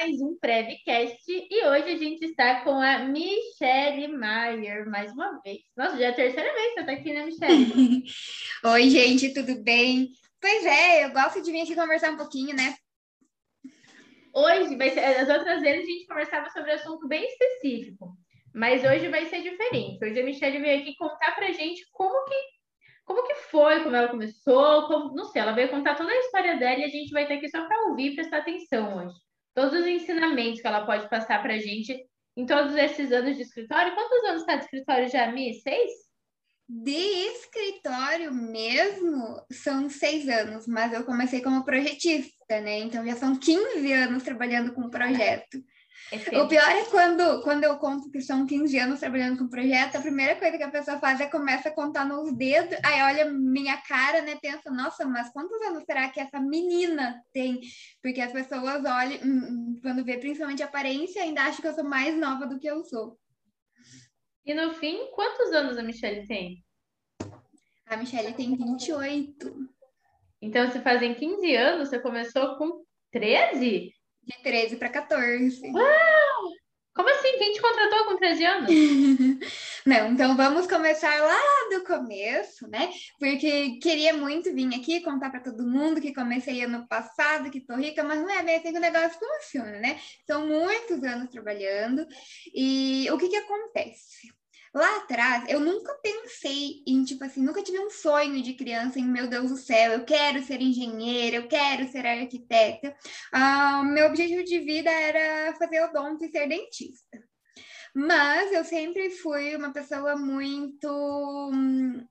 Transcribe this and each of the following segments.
mais um Prevcast e hoje a gente está com a Michelle Maier mais uma vez. Nossa, já é a terceira vez que você está aqui, né, Michelle? Oi, gente, tudo bem? Pois é, eu gosto de vir aqui conversar um pouquinho, né? Hoje vai ser. As outras vezes a gente conversava sobre um assunto bem específico, mas hoje vai ser diferente. Hoje a Michelle veio aqui contar pra gente como que como que foi, como ela começou, como, não sei, ela veio contar toda a história dela e a gente vai ter aqui só para ouvir e prestar atenção hoje. Todos os ensinamentos que ela pode passar para a gente em todos esses anos de escritório. Quantos anos está de escritório já, Mi? Seis? De escritório mesmo, são seis anos, mas eu comecei como projetista, né? Então já são 15 anos trabalhando com projeto. O pior é quando, quando eu conto que são 15 anos trabalhando com projeto, a primeira coisa que a pessoa faz é começa a contar nos dedos, aí olha minha cara, né? Pensa, nossa, mas quantos anos será que essa menina tem? Porque as pessoas olham, hum, hum, quando vê principalmente a aparência, ainda acham que eu sou mais nova do que eu sou. E no fim, quantos anos a Michelle tem? A Michelle tem 28. Então, se fazem 15 anos, você começou com 13? De 13 para 14. Uau! Como assim? Quem te contratou com 13 anos? Não, então vamos começar lá do começo, né? Porque queria muito vir aqui contar para todo mundo que comecei ano passado, que tô rica, mas não é bem assim que o negócio funciona, né? São muitos anos trabalhando e o que que acontece? Lá atrás, eu nunca pensei em, tipo assim, nunca tive um sonho de criança em, meu Deus do céu, eu quero ser engenheira, eu quero ser arquiteta. Ah, meu objetivo de vida era fazer odonto e ser dentista. Mas eu sempre fui uma pessoa muito,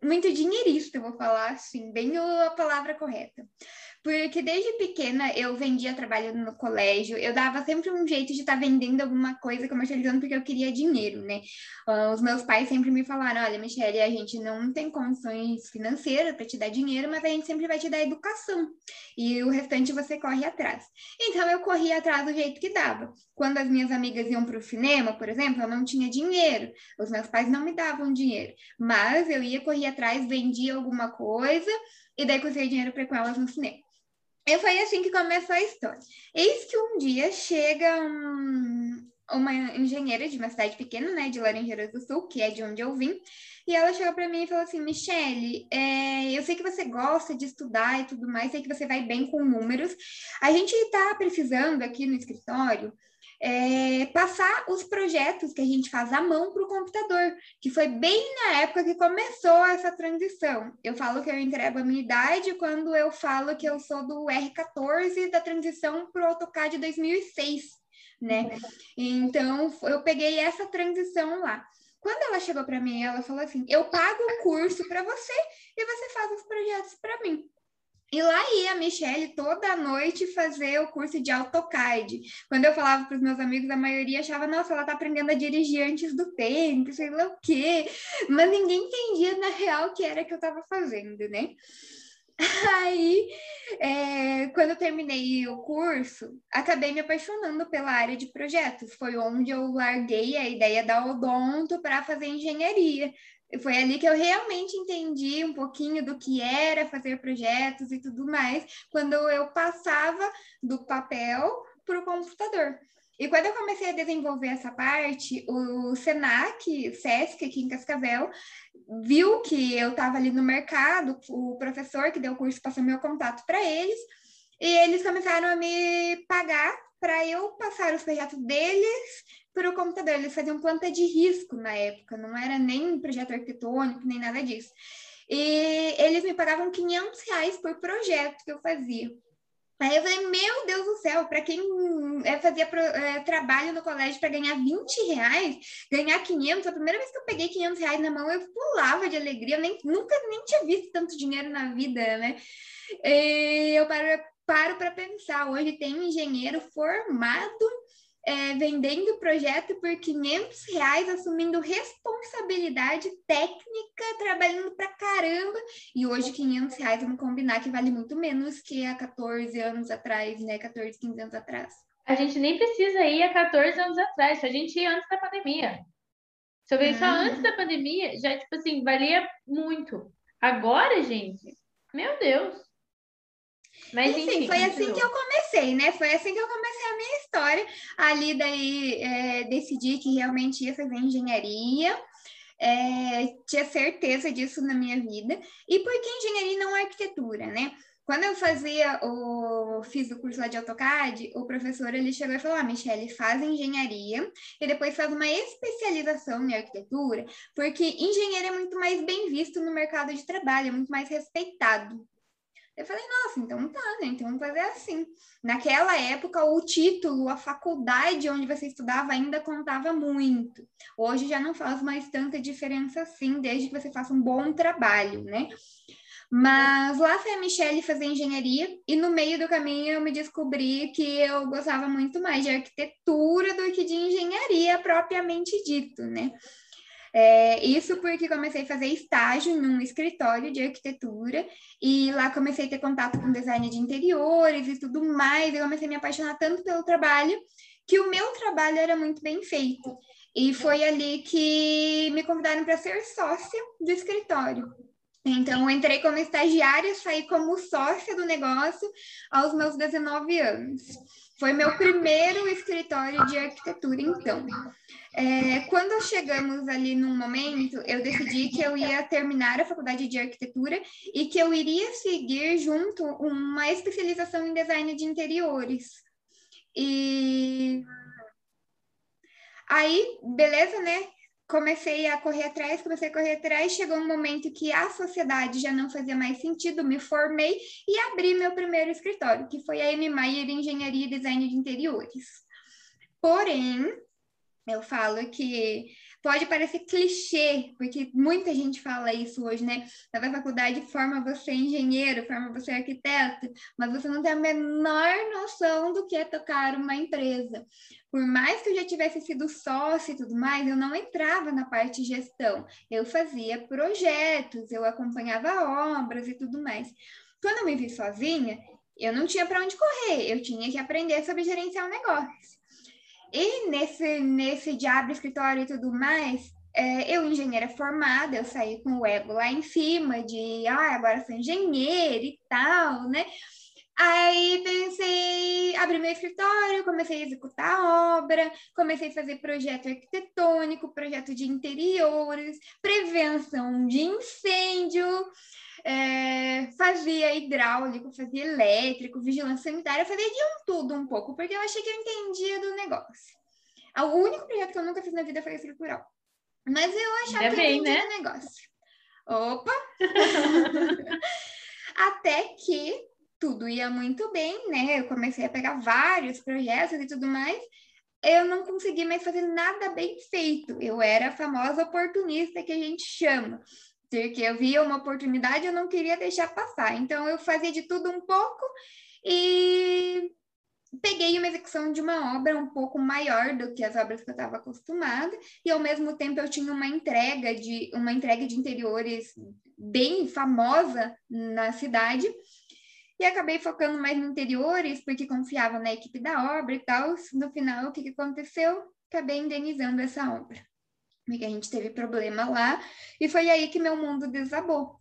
muito dinheirista, vou falar assim, bem a palavra correta. Porque desde pequena eu vendia trabalho no colégio, eu dava sempre um jeito de estar tá vendendo alguma coisa, comercializando, porque eu queria dinheiro, né? Uh, os meus pais sempre me falaram: olha, Michelle, a gente não tem condições financeiras para te dar dinheiro, mas a gente sempre vai te dar educação. E o restante você corre atrás. Então eu corria atrás do jeito que dava. Quando as minhas amigas iam para o cinema, por exemplo, eu não tinha dinheiro, os meus pais não me davam dinheiro, mas eu ia correr atrás, vendia alguma coisa e daí conseguia dinheiro para com elas no cinema. E foi assim que começou a história. Eis que um dia chega um, uma engenheira de uma cidade pequena, né, de Laranjeiras do Sul, que é de onde eu vim, e ela chegou para mim e falou assim: Michele, é, eu sei que você gosta de estudar e tudo mais, sei que você vai bem com números. A gente está precisando aqui no escritório é, passar os projetos que a gente faz à mão para o computador, que foi bem na época que começou essa transição. Eu falo que eu entrego a minha idade quando eu falo que eu sou do R14 da transição para o AutoCAD 2006, né? Então, eu peguei essa transição lá. Quando ela chegou para mim, ela falou assim: "Eu pago o curso para você e você faz os projetos para mim". E lá ia a Michelle toda noite fazer o curso de AutoCAD. Quando eu falava para os meus amigos, a maioria achava, nossa, ela está aprendendo a dirigir antes do tempo, sei lá o quê. Mas ninguém entendia na real o que era que eu estava fazendo, né? Aí, é, quando eu terminei o curso, acabei me apaixonando pela área de projetos. Foi onde eu larguei a ideia da odonto para fazer engenharia. Foi ali que eu realmente entendi um pouquinho do que era fazer projetos e tudo mais, quando eu passava do papel para o computador. E quando eu comecei a desenvolver essa parte, o Senac, Sesc, aqui em Cascavel, viu que eu estava ali no mercado, o professor que deu o curso passou meu contato para eles, e eles começaram a me pagar para eu passar os projetos deles o computador. Eles faziam planta de risco na época, não era nem projeto arquitetônico, nem nada disso. E eles me pagavam 500 reais por projeto que eu fazia. Aí eu falei, meu Deus do céu, para quem é, fazia é, trabalho no colégio para ganhar 20 reais, ganhar 500, a primeira vez que eu peguei 500 reais na mão, eu pulava de alegria, eu nem, nunca nem tinha visto tanto dinheiro na vida, né? E eu paro para pensar, hoje tem engenheiro formado é, vendendo o projeto por 500 reais, assumindo responsabilidade técnica, trabalhando pra caramba. E hoje, 500 reais, vamos combinar que vale muito menos que há 14 anos atrás, né? 14, 15 anos atrás. A gente nem precisa ir há 14 anos atrás, se a gente ia antes da pandemia. Se eu ver só ah. antes da pandemia, já, tipo assim, valia muito. Agora, gente, meu Deus. Mas enfim, enfim foi assim que eu comecei, né? Foi assim que eu comecei a minha história. Ali daí é, decidi que realmente ia fazer engenharia. É, tinha certeza disso na minha vida. E por que engenharia não arquitetura, né? Quando eu fazia o fiz o curso lá de AutoCAD, o professor ele chegou e falou: "Ah, Michelle, faz engenharia e depois faz uma especialização em arquitetura, porque engenheiro é muito mais bem visto no mercado de trabalho, é muito mais respeitado". Eu falei: "Nossa, então tá, né? Então vamos fazer assim". Naquela época, o título, a faculdade onde você estudava ainda contava muito. Hoje já não faz mais tanta diferença assim, desde que você faça um bom trabalho, né? Mas lá foi a Michelle fazer engenharia e no meio do caminho eu me descobri que eu gostava muito mais de arquitetura do que de engenharia propriamente dito, né? É, isso porque comecei a fazer estágio num escritório de arquitetura e lá comecei a ter contato com design de interiores e tudo mais. Eu comecei a me apaixonar tanto pelo trabalho que o meu trabalho era muito bem feito. E foi ali que me convidaram para ser sócia do escritório. Então, entrei como estagiária, saí como sócia do negócio aos meus 19 anos. Foi meu primeiro escritório de arquitetura, então. É, quando chegamos ali num momento, eu decidi que eu ia terminar a faculdade de arquitetura e que eu iria seguir junto uma especialização em design de interiores. E aí, beleza, né? Comecei a correr atrás, comecei a correr atrás, chegou um momento que a sociedade já não fazia mais sentido, me formei e abri meu primeiro escritório, que foi a M. Maier Engenharia e Design de Interiores. Porém, eu falo que pode parecer clichê, porque muita gente fala isso hoje, né? Na faculdade forma você engenheiro, forma você arquiteto, mas você não tem a menor noção do que é tocar uma empresa. Por mais que eu já tivesse sido sócio e tudo mais, eu não entrava na parte gestão. Eu fazia projetos, eu acompanhava obras e tudo mais. Quando eu me vi sozinha, eu não tinha para onde correr, eu tinha que aprender sobre gerenciar um negócio. E nesse, nesse de abre escritório e tudo mais, é, eu, engenheira formada, eu saí com o ego lá em cima de, ah, agora sou engenheira e tal, né? Aí pensei, abri meu escritório, comecei a executar a obra, comecei a fazer projeto arquitetônico, projeto de interiores, prevenção de incêndio, é, fazia hidráulico, fazia elétrico, vigilância sanitária, fazia de um tudo um pouco, porque eu achei que eu entendia do negócio. O único projeto que eu nunca fiz na vida foi estrutural. Mas eu achava que eu entendia né? do negócio. Opa! Até que tudo ia muito bem, né? Eu comecei a pegar vários projetos e tudo mais. Eu não consegui mais fazer nada bem feito. Eu era a famosa oportunista que a gente chama. Porque eu via uma oportunidade, eu não queria deixar passar. Então, eu fazia de tudo um pouco e peguei uma execução de uma obra um pouco maior do que as obras que eu estava acostumada e ao mesmo tempo eu tinha uma entrega de uma entrega de interiores bem famosa na cidade e acabei focando mais no interiores porque confiava na equipe da obra e tal. No final, o que, que aconteceu? Acabei indenizando essa obra porque a gente teve problema lá, e foi aí que meu mundo desabou.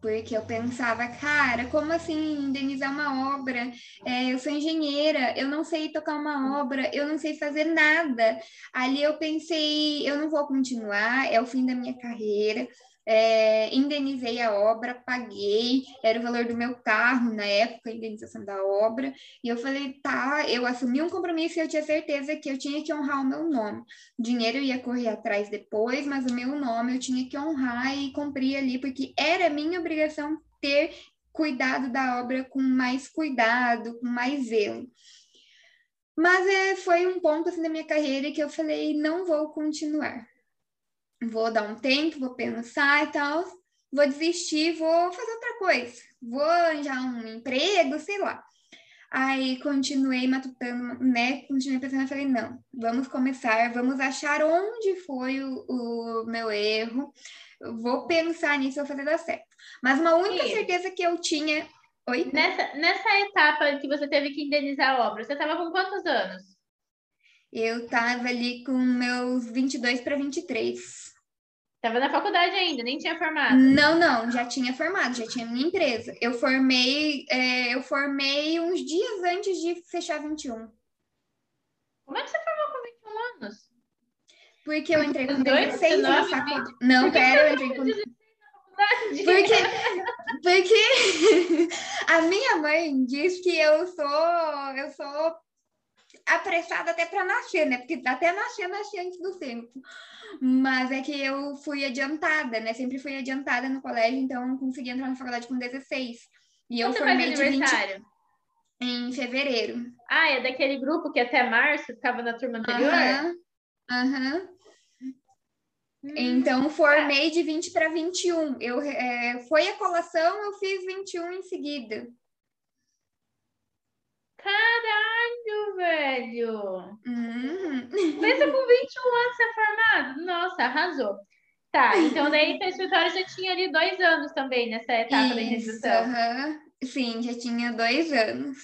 Porque eu pensava, cara, como assim indenizar uma obra? É, eu sou engenheira, eu não sei tocar uma obra, eu não sei fazer nada. Ali eu pensei, eu não vou continuar, é o fim da minha carreira é, indenizei a obra, paguei, era o valor do meu carro na época, a indenização da obra, e eu falei, tá, eu assumi um compromisso e eu tinha certeza que eu tinha que honrar o meu nome. O dinheiro ia correr atrás depois, mas o meu nome eu tinha que honrar e cumprir ali, porque era minha obrigação ter cuidado da obra com mais cuidado, com mais zelo. Mas é, foi um ponto assim, da minha carreira que eu falei, não vou continuar vou dar um tempo, vou pensar e tal, vou desistir, vou fazer outra coisa, vou arranjar um emprego, sei lá. Aí continuei matutando, né? Continuei pensando, falei, não, vamos começar, vamos achar onde foi o, o meu erro, vou pensar nisso, vou fazer dar certo. Mas uma única Sim. certeza que eu tinha. Oi? Nessa, nessa etapa que você teve que indenizar a obra, você estava com quantos anos? Eu estava ali com meus 22 para 23. Tava na faculdade ainda, nem tinha formado. Não, não, já tinha formado, já tinha minha empresa. Eu formei, é, eu formei uns dias antes de fechar 21. Como é que você formou com 21 anos? Porque eu entrei com 16 na faculdade. Não, pera, eu entrei com. Porque, porque a minha mãe diz que eu sou, eu sou apressada até para nascer, né? Porque até nascer, nasci antes do tempo. Mas é que eu fui adiantada, né? Sempre fui adiantada no colégio, então consegui entrar na faculdade com 16. E eu formei de 20 em fevereiro. Ah, é daquele grupo que até março ficava na turma anterior? Aham. Uhum. Uhum. Então, formei de 20 para 21. Eu, é, foi a colação, eu fiz 21 em seguida. Caralho, velho! Uhum. Pensa com 21 anos ser formado. Nossa, arrasou. Tá, então daí teu escritório já tinha ali dois anos também nessa etapa Isso, da introdução. Uhum. Sim, já tinha dois anos.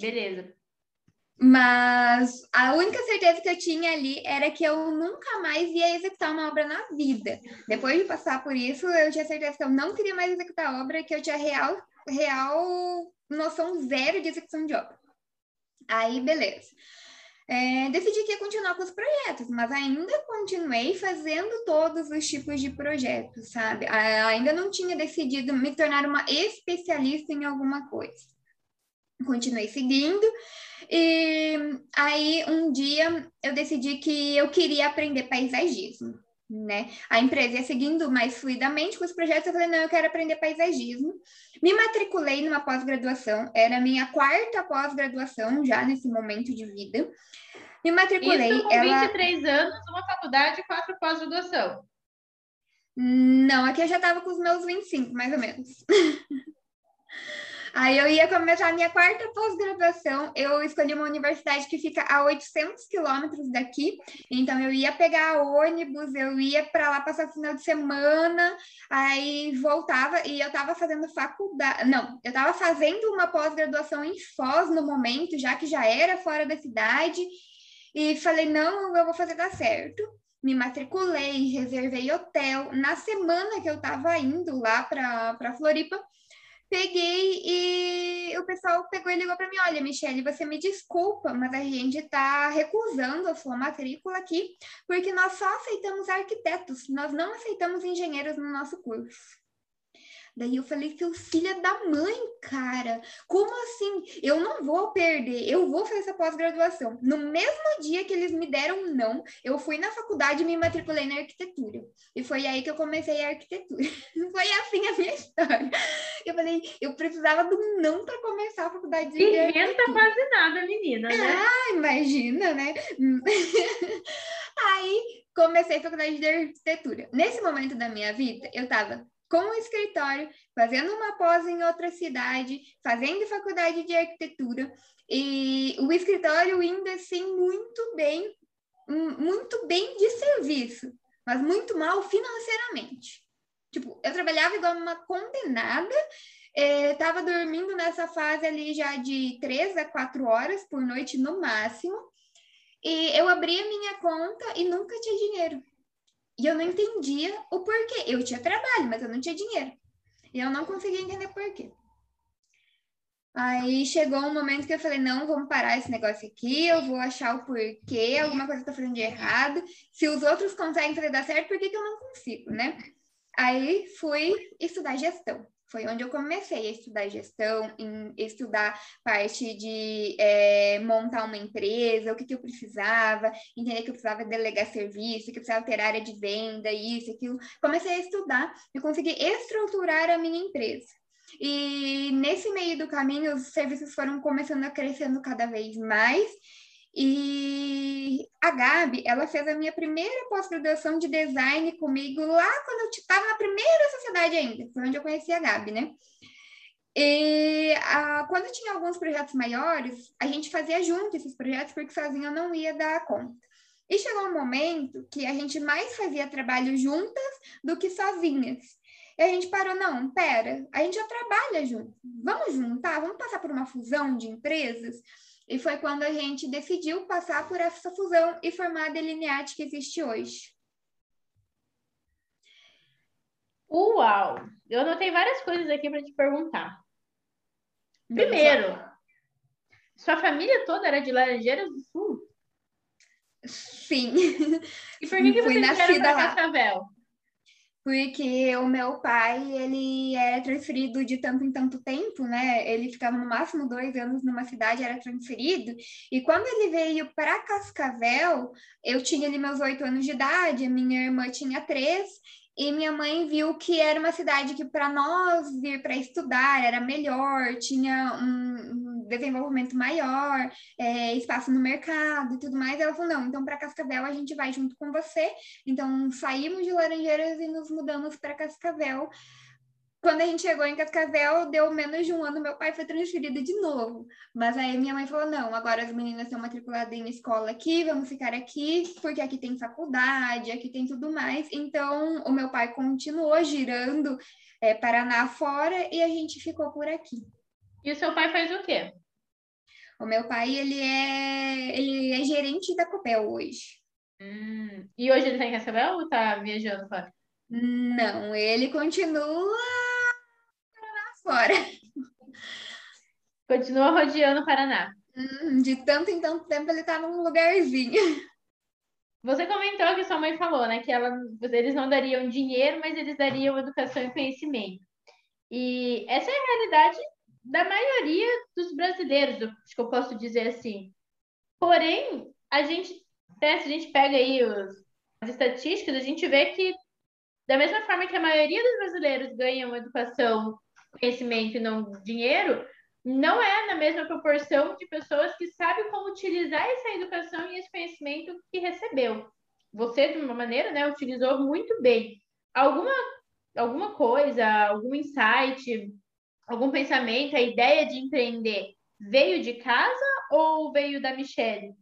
Beleza. Mas a única certeza que eu tinha ali era que eu nunca mais ia executar uma obra na vida. Depois de passar por isso, eu tinha certeza que eu não queria mais executar obra, que eu tinha real, real noção zero de execução de obra. Aí, beleza. É, decidi que ia continuar com os projetos, mas ainda continuei fazendo todos os tipos de projetos, sabe? Ainda não tinha decidido me tornar uma especialista em alguma coisa continuei seguindo. E aí um dia eu decidi que eu queria aprender paisagismo, né? A empresa ia seguindo mais fluidamente com os projetos, eu falei, não, eu quero aprender paisagismo. Me matriculei numa pós-graduação, era a minha quarta pós-graduação já nesse momento de vida. Me matriculei. Isso com ela... 23 anos, uma faculdade e quatro pós-graduação. Não, aqui eu já estava com os meus 25, mais ou menos. Aí eu ia começar a minha quarta pós-graduação. Eu escolhi uma universidade que fica a 800 quilômetros daqui. Então eu ia pegar ônibus, eu ia para lá passar o final de semana, aí voltava e eu estava fazendo faculdade. Não, eu estava fazendo uma pós-graduação em Foz no momento, já que já era fora da cidade. E falei, não, eu vou fazer dar certo me matriculei, reservei hotel. Na semana que eu estava indo lá para Floripa, peguei e o pessoal pegou e ligou para mim: Olha, Michelle, você me desculpa, mas a gente está recusando a sua matrícula aqui, porque nós só aceitamos arquitetos, nós não aceitamos engenheiros no nosso curso. Daí eu falei, seu filho da mãe, cara, como assim? Eu não vou perder, eu vou fazer essa pós-graduação. No mesmo dia que eles me deram um não, eu fui na faculdade e me matriculei na arquitetura. E foi aí que eu comecei a arquitetura. foi assim a minha história. Eu falei, eu precisava do não para começar a faculdade de Inventa arquitetura. quase nada, menina, né? Ah, imagina, né? aí comecei a faculdade de arquitetura. Nesse momento da minha vida, eu tava com o escritório, fazendo uma pós em outra cidade, fazendo faculdade de arquitetura, e o escritório indo assim muito bem, muito bem de serviço, mas muito mal financeiramente. Tipo, eu trabalhava igual uma condenada, estava é, dormindo nessa fase ali já de três a quatro horas por noite no máximo, e eu abria minha conta e nunca tinha dinheiro. E eu não entendia o porquê. Eu tinha trabalho, mas eu não tinha dinheiro. E eu não conseguia entender porquê. Aí chegou um momento que eu falei: não, vamos parar esse negócio aqui, eu vou achar o porquê, alguma coisa está fazendo de errado. Se os outros conseguem fazer dar certo, por que, que eu não consigo, né? Aí fui estudar gestão. Foi onde eu comecei a estudar gestão, em estudar parte de é, montar uma empresa, o que, que eu precisava, entender que eu precisava delegar serviço, que eu precisava ter área de venda, isso, aquilo. Comecei a estudar e consegui estruturar a minha empresa. E nesse meio do caminho, os serviços foram começando a crescendo cada vez mais e a Gabi, ela fez a minha primeira pós-graduação de design comigo lá quando eu estava na primeira sociedade ainda, foi onde eu conheci a Gabi, né? E a, quando tinha alguns projetos maiores, a gente fazia junto esses projetos, porque sozinha eu não ia dar conta. E chegou um momento que a gente mais fazia trabalho juntas do que sozinhas. E a gente parou, não, pera, a gente já trabalha junto, vamos juntar, vamos passar por uma fusão de empresas? E foi quando a gente decidiu passar por essa fusão e formar a Delineate que existe hoje. Uau! Eu anotei várias coisas aqui para te perguntar. Primeiro, sua família toda era de Laranjeiras do Sul? Sim. E por que, que Fui você nascida para. Cascavel? Porque o meu pai, ele é transferido de tanto em tanto tempo, né? Ele ficava no máximo dois anos numa cidade, era transferido. E quando ele veio para Cascavel, eu tinha ali meus oito anos de idade, a minha irmã tinha três, e minha mãe viu que era uma cidade que para nós vir para estudar era melhor, tinha um, desenvolvimento maior, é, espaço no mercado e tudo mais. Ela falou: não, então para Cascavel a gente vai junto com você. Então saímos de Laranjeiras e nos mudamos para Cascavel. Quando a gente chegou em Cascavel, deu menos de um ano, meu pai foi transferido de novo. Mas aí minha mãe falou: não, agora as meninas estão matriculadas em escola aqui, vamos ficar aqui, porque aqui tem faculdade, aqui tem tudo mais. Então, o meu pai continuou girando é, Paraná fora e a gente ficou por aqui. E o seu pai faz o quê? O meu pai, ele é, ele é gerente da Copel hoje. Hum, E hoje ele tá em Cascavel ou tá viajando fora? Não, ele continua fora. Continua rodeando o Paraná. Hum, De tanto em tanto tempo ele tá num lugarzinho. Você comentou que sua mãe falou, né, que ela, eles não dariam dinheiro, mas eles dariam educação e conhecimento. E essa é a realidade da maioria dos brasileiros, acho que eu posso dizer assim. Porém, a gente, né, se a gente pega aí os, as estatísticas, a gente vê que da mesma forma que a maioria dos brasileiros ganham educação, conhecimento e não dinheiro, não é na mesma proporção de pessoas que sabem como utilizar essa educação e esse conhecimento que recebeu. Você, de uma maneira, né, utilizou muito bem. Alguma, alguma coisa, algum insight, algum pensamento, a ideia de empreender veio de casa ou veio da Michelle?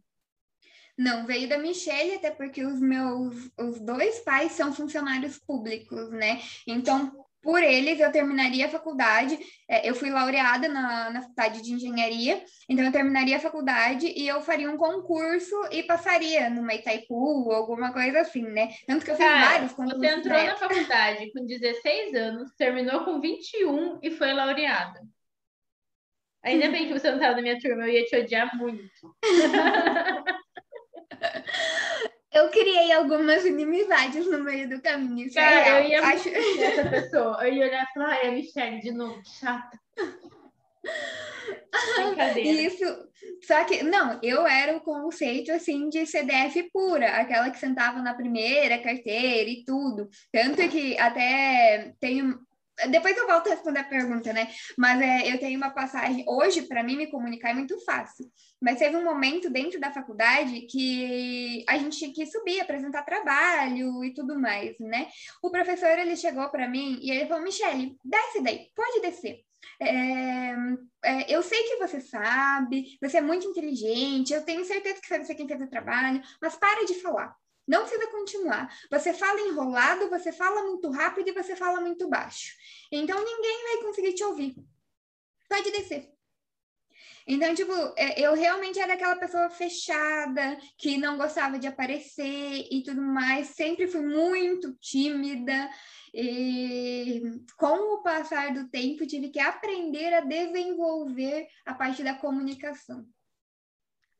Não, veio da Michelle, até porque os meus os dois pais são funcionários públicos, né? Então, por eles, eu terminaria a faculdade. É, eu fui laureada na, na faculdade de engenharia, então eu terminaria a faculdade e eu faria um concurso e passaria numa Itaipu ou alguma coisa assim, né? Tanto que eu fiz Cara, vários concursos. você entrou na faculdade com 16 anos, terminou com 21 e foi laureada. Ainda bem que você não estava na minha turma, eu ia te odiar muito. Eu criei algumas inimizades no meio do caminho. É Cara, real. eu ia Acho... essa pessoa. Eu ia olhar e falar, ai, a Michelle de novo, chata. Isso, só que, não, eu era o conceito, assim, de CDF pura, aquela que sentava na primeira carteira e tudo, tanto que até tenho, depois eu volto a responder a pergunta, né, mas é, eu tenho uma passagem, hoje, para mim, me comunicar é muito fácil, mas teve um momento dentro da faculdade que a gente tinha que subir, apresentar trabalho e tudo mais, né, o professor, ele chegou para mim e ele falou, Michele, desce daí, pode descer, é, é, eu sei que você sabe, você é muito inteligente, eu tenho certeza que sabe você quem fez o trabalho, mas para de falar. Não precisa continuar. Você fala enrolado, você fala muito rápido e você fala muito baixo. Então ninguém vai conseguir te ouvir. Pode descer. Então, tipo, é, eu realmente era aquela pessoa fechada, que não gostava de aparecer e tudo mais. Sempre fui muito tímida. E com o passar do tempo, tive que aprender a desenvolver a parte da comunicação.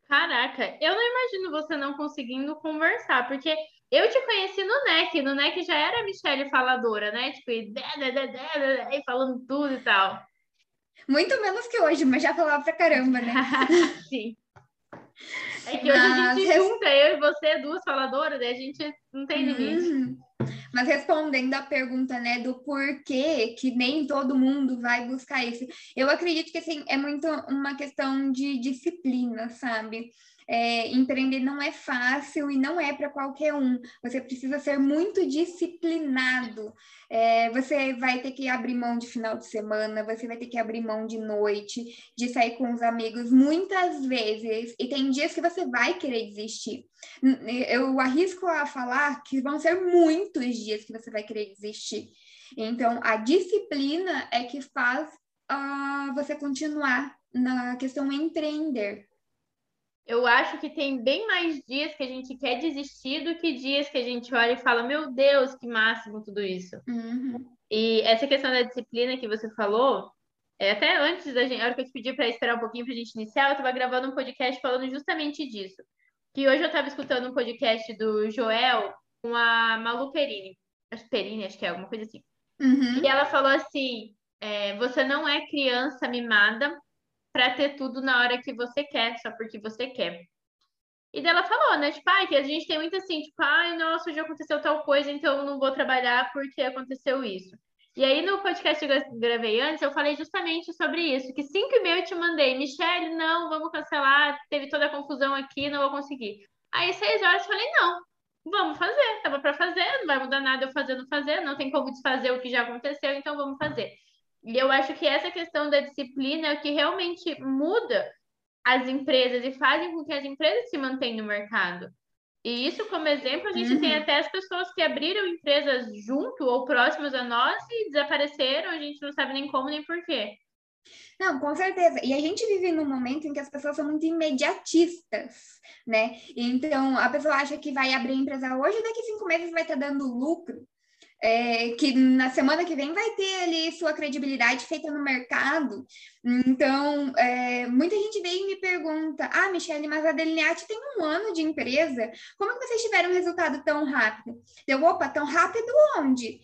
Caraca, eu não imagino você não conseguindo conversar, porque eu te conheci no NEC, no NEC já era a Michelle faladora, né? Tipo, e, dé, dé, e falando tudo e tal. Muito menos que hoje, mas já falava pra caramba, né? Sim. É que hoje a Mas gente junta, eu e você, duas faladoras, daí a gente não tem limite. Uhum. Mas respondendo a pergunta, né, do porquê que nem todo mundo vai buscar isso, eu acredito que assim é muito uma questão de disciplina, sabe? É, empreender não é fácil e não é para qualquer um. Você precisa ser muito disciplinado. É, você vai ter que abrir mão de final de semana, você vai ter que abrir mão de noite, de sair com os amigos muitas vezes. E tem dias que você vai querer desistir. Eu arrisco a falar que vão ser muitos dias que você vai querer desistir. Então, a disciplina é que faz uh, você continuar na questão empreender. Eu acho que tem bem mais dias que a gente quer desistir do que dias que a gente olha e fala, meu Deus, que máximo tudo isso. Uhum. E essa questão da disciplina que você falou, é, até antes da gente, a hora que eu te pedi para esperar um pouquinho para a gente iniciar, eu estava gravando um podcast falando justamente disso. Que hoje eu estava escutando um podcast do Joel com a Malu Perini. Perini, acho que é alguma coisa assim. Uhum. E ela falou assim: é, você não é criança mimada para ter tudo na hora que você quer, só porque você quer. E dela falou, né? Tipo, ai, que a gente tem muito assim, tipo, ai, nossa, já aconteceu tal coisa, então não vou trabalhar porque aconteceu isso. E aí, no podcast que eu gravei antes, eu falei justamente sobre isso, que cinco e meia eu te mandei, Michelle, não, vamos cancelar, teve toda a confusão aqui, não vou conseguir. Aí, seis horas, eu falei, não, vamos fazer, tava para fazer, não vai mudar nada eu fazendo fazer, não tem como desfazer o que já aconteceu, então vamos fazer. E eu acho que essa questão da disciplina é o que realmente muda as empresas e fazem com que as empresas se mantenham no mercado. E isso, como exemplo, a gente uhum. tem até as pessoas que abriram empresas junto ou próximas a nós e desapareceram, a gente não sabe nem como nem porquê. Não, com certeza. E a gente vive num momento em que as pessoas são muito imediatistas, né? Então, a pessoa acha que vai abrir empresa hoje, daqui cinco meses vai estar dando lucro é, que na semana que vem vai ter ali sua credibilidade feita no mercado. Então, é, muita gente vem e me pergunta: Ah, Michelle, mas a Delineate tem um ano de empresa, como é que vocês tiveram um resultado tão rápido? Eu, opa, tão rápido onde?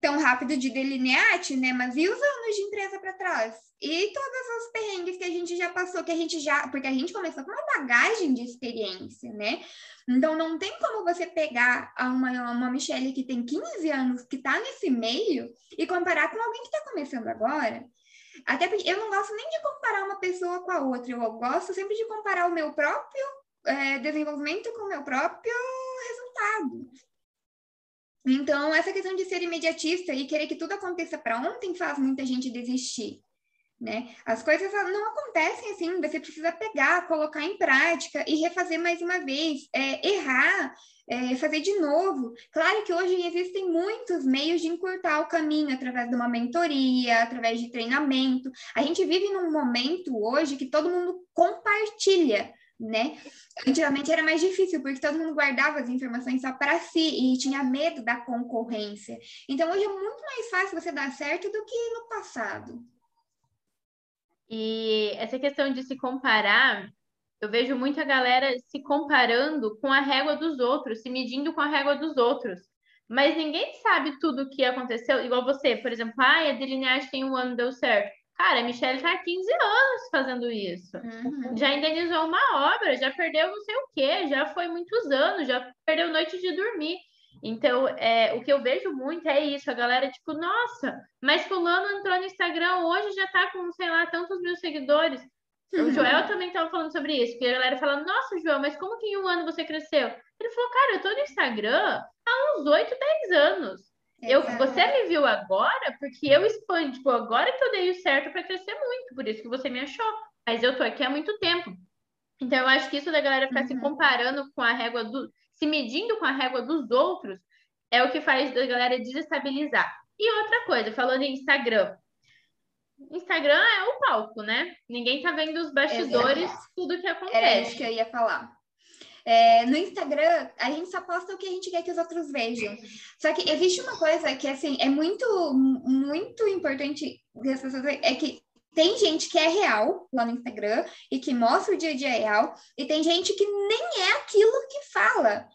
Tão rápido de Delineate, né? Mas e os anos de empresa para trás? E todos os perrengues que a gente já passou, que a gente já. Porque a gente começou com uma bagagem de experiência, né? Então, não tem como você pegar uma, uma Michelle que tem 15 anos, que está nesse meio, e comparar com alguém que está começando agora. Até porque eu não gosto nem de comparar uma pessoa com a outra, eu gosto sempre de comparar o meu próprio é, desenvolvimento com o meu próprio resultado. Então, essa questão de ser imediatista e querer que tudo aconteça para ontem faz muita gente desistir né? As coisas não acontecem assim, você precisa pegar, colocar em prática e refazer mais uma vez, é, errar, é, fazer de novo. Claro que hoje existem muitos meios de encurtar o caminho através de uma mentoria, através de treinamento. A gente vive num momento hoje que todo mundo compartilha. Né? Antigamente era mais difícil, porque todo mundo guardava as informações só para si e tinha medo da concorrência. Então, hoje é muito mais fácil você dar certo do que no passado. E essa questão de se comparar, eu vejo muita galera se comparando com a régua dos outros, se medindo com a régua dos outros. Mas ninguém sabe tudo o que aconteceu, igual você, por exemplo, ah, a delineagem tem um ano, deu certo. Cara, a Michelle tá há 15 anos fazendo isso. Uhum. Já indenizou uma obra, já perdeu não sei o quê, já foi muitos anos, já perdeu noite de dormir. Então, é, o que eu vejo muito é isso, a galera, tipo, nossa, mas fulano entrou no Instagram hoje já tá com, sei lá, tantos mil seguidores. O Joel também estava falando sobre isso, porque a galera fala, nossa, Joel, mas como que em um ano você cresceu? Ele falou, cara, eu tô no Instagram há uns 8, 10 anos. Eu, você me viu agora porque eu expandi, tipo, agora que eu dei o certo para crescer muito, por isso que você me achou. Mas eu tô aqui há muito tempo. Então, eu acho que isso da galera ficar uhum. se comparando com a régua do, se medindo com a régua dos outros, é o que faz a galera desestabilizar. E outra coisa, falando em Instagram. Instagram é o palco, né? Ninguém tá vendo os bastidores, tudo que acontece. Era isso que eu ia falar. É, no Instagram, a gente só posta o que a gente quer que os outros vejam. Só que existe uma coisa que, assim, é muito, muito importante as pessoas é que tem gente que é real lá no Instagram e que mostra o dia a dia real, e tem gente que nem é aquilo que fala.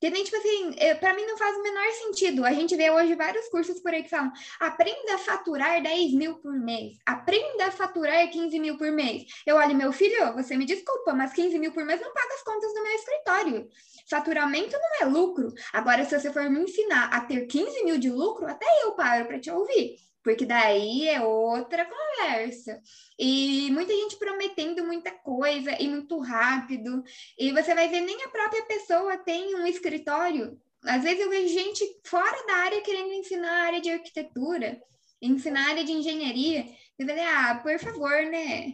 Que nem, tipo assim, para mim não faz o menor sentido. A gente vê hoje vários cursos por aí que falam: aprenda a faturar 10 mil por mês, aprenda a faturar 15 mil por mês. Eu olho, meu filho, você me desculpa, mas 15 mil por mês não paga as contas do meu escritório. Faturamento não é lucro. Agora, se você for me ensinar a ter 15 mil de lucro, até eu paro para te ouvir porque daí é outra conversa. E muita gente prometendo muita coisa e muito rápido, e você vai ver nem a própria pessoa tem um escritório. Às vezes eu vejo gente fora da área querendo ensinar a área de arquitetura, ensinar a área de engenharia. Eu falei, ah, por favor, né?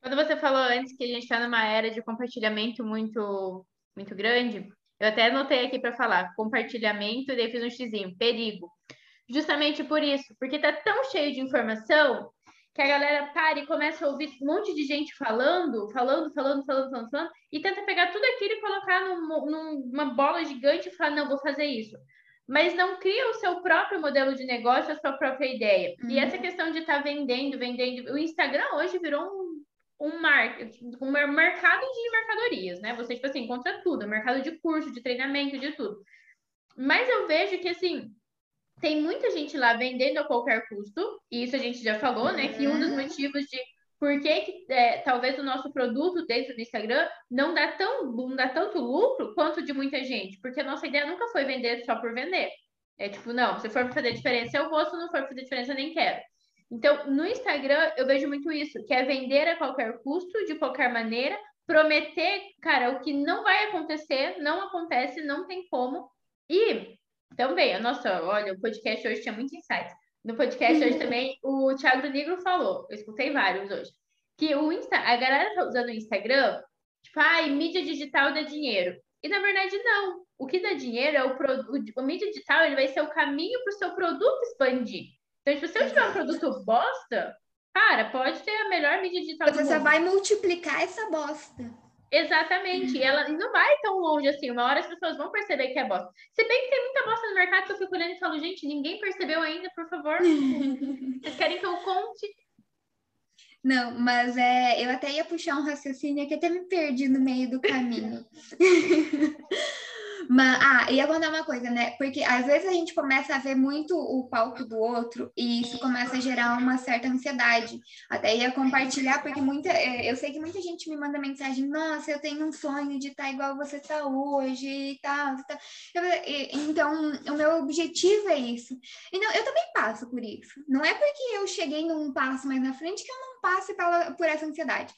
Quando você falou antes que a gente está numa era de compartilhamento muito, muito grande, eu até anotei aqui para falar compartilhamento, e daí fiz um xizinho, perigo justamente por isso, porque tá tão cheio de informação que a galera para e começa a ouvir um monte de gente falando, falando, falando, falando, falando, falando e tenta pegar tudo aquilo e colocar num, numa bola gigante e falar, não, vou fazer isso. mas não cria o seu próprio modelo de negócio, a sua própria ideia. Uhum. E essa questão de estar tá vendendo, vendendo, o Instagram hoje virou um, um, mar, um mercado de mercadorias, né? Você, tipo assim, encontra tudo, mercado de curso, de treinamento, de tudo. Mas eu vejo que, assim, tem muita gente lá vendendo a qualquer custo, e isso a gente já falou, né? Que um dos uhum. motivos de por que, que é, talvez o nosso produto dentro do Instagram não dá, tão, não dá tanto lucro quanto de muita gente? Porque a nossa ideia nunca foi vender só por vender. É tipo, não, se for fazer diferença, eu vou, se não for fazer diferença, eu nem quero. Então, no Instagram, eu vejo muito isso, que é vender a qualquer custo, de qualquer maneira, prometer, cara, o que não vai acontecer, não acontece, não tem como. E também, nossa, olha, o podcast hoje tinha muito insight. No podcast hoje também, o Thiago Negro falou, eu escutei vários hoje, que o Insta, a galera tá usando o Instagram, tipo, ai, mídia digital dá dinheiro. E na verdade, não. O que dá dinheiro é o produto. O mídia digital ele vai ser o caminho para o seu produto expandir. Então, tipo, se eu tiver um produto bosta, cara, pode ter a melhor mídia digital Você só vai multiplicar essa bosta. Exatamente. E ela não vai tão longe assim. Uma hora as pessoas vão perceber que é bosta. Se bem que tem muita bosta no mercado que eu fico olhando e falo, gente, ninguém percebeu ainda, por favor. Vocês querem que eu conte? Não, mas é, eu até ia puxar um raciocínio que até me perdi no meio do caminho. Mas, ah, ia contar uma coisa, né? Porque às vezes a gente começa a ver muito o palco do outro e isso começa a gerar uma certa ansiedade. Até ia compartilhar, porque muita, é, eu sei que muita gente me manda mensagem: Nossa, eu tenho um sonho de estar igual você está hoje e tal. então, o meu objetivo é isso. Então, eu também passo por isso. Não é porque eu cheguei num passo mais na frente que eu não passe pela, por essa ansiedade.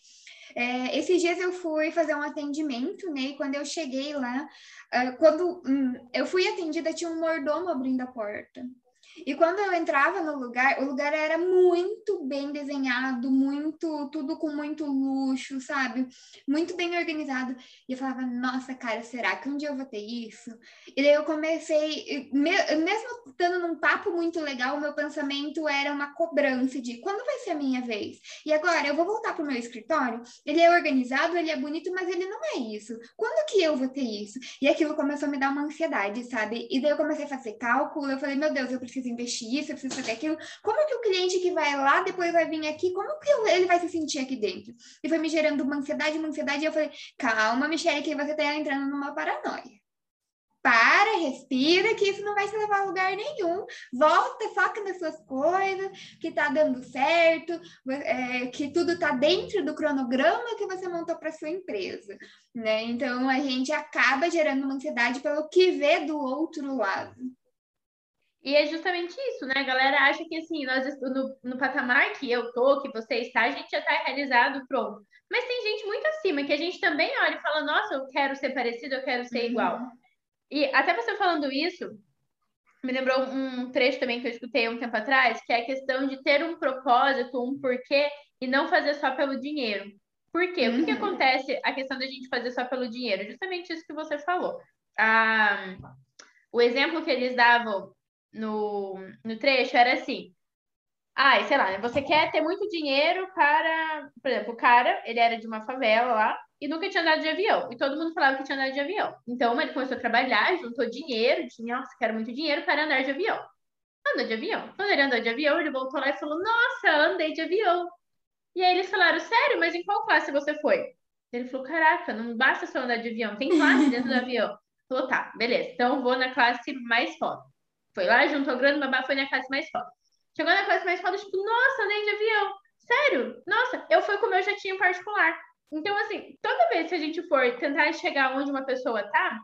É, esses dias eu fui fazer um atendimento, né? E quando eu cheguei lá, uh, quando um, eu fui atendida, tinha um mordomo abrindo a porta. E quando eu entrava no lugar, o lugar era muito bem desenhado, muito, tudo com muito luxo, sabe? Muito bem organizado. E eu falava, nossa, cara, será que um dia eu vou ter isso? E daí eu comecei, mesmo estando num papo muito legal, o meu pensamento era uma cobrança de quando vai ser a minha vez? E agora eu vou voltar pro meu escritório, ele é organizado, ele é bonito, mas ele não é isso. Quando que eu vou ter isso? E aquilo começou a me dar uma ansiedade, sabe? E daí eu comecei a fazer cálculo, eu falei, meu Deus, eu preciso preciso investir isso, eu preciso fazer aquilo. Como que o cliente que vai lá depois vai vir aqui, como que ele vai se sentir aqui dentro? E foi me gerando uma ansiedade, uma ansiedade, e eu falei, calma, Michelle, que você está entrando numa paranoia. Para, respira, que isso não vai te levar a lugar nenhum. Volta, foca nas suas coisas, que tá dando certo, é, que tudo tá dentro do cronograma que você montou para sua empresa, né? Então a gente acaba gerando uma ansiedade pelo que vê do outro lado. E é justamente isso, né? A galera acha que assim, nós no, no patamar que eu tô, que você está, a gente já está realizado, pronto. Mas tem gente muito acima que a gente também olha e fala, nossa, eu quero ser parecido, eu quero ser uhum. igual. E até você falando isso, me lembrou um trecho também que eu escutei um tempo atrás, que é a questão de ter um propósito, um porquê, e não fazer só pelo dinheiro. Por quê? Uhum. O que acontece a questão da gente fazer só pelo dinheiro? Justamente isso que você falou. Ah, o exemplo que eles davam no, no trecho era assim. Ah, sei lá, você quer ter muito dinheiro para. Por exemplo, o cara, ele era de uma favela lá e nunca tinha andado de avião. E todo mundo falava que tinha andado de avião. Então ele começou a trabalhar, juntou dinheiro, tinha, nossa, quero muito dinheiro para andar de avião. Andou de avião. Quando ele andou de avião, ele voltou lá e falou: Nossa, andei de avião. E aí eles falaram: Sério, mas em qual classe você foi? Ele falou: Caraca, não basta só andar de avião, tem classe dentro do avião. Falou: Tá, beleza, então vou na classe mais foda. Foi lá, juntou grana, babá, foi na classe mais foda. Chegou na classe mais foda, tipo, nossa, nem de avião. Sério? Nossa, eu fui com o meu jatinho particular. Então, assim, toda vez que a gente for tentar chegar onde uma pessoa tá,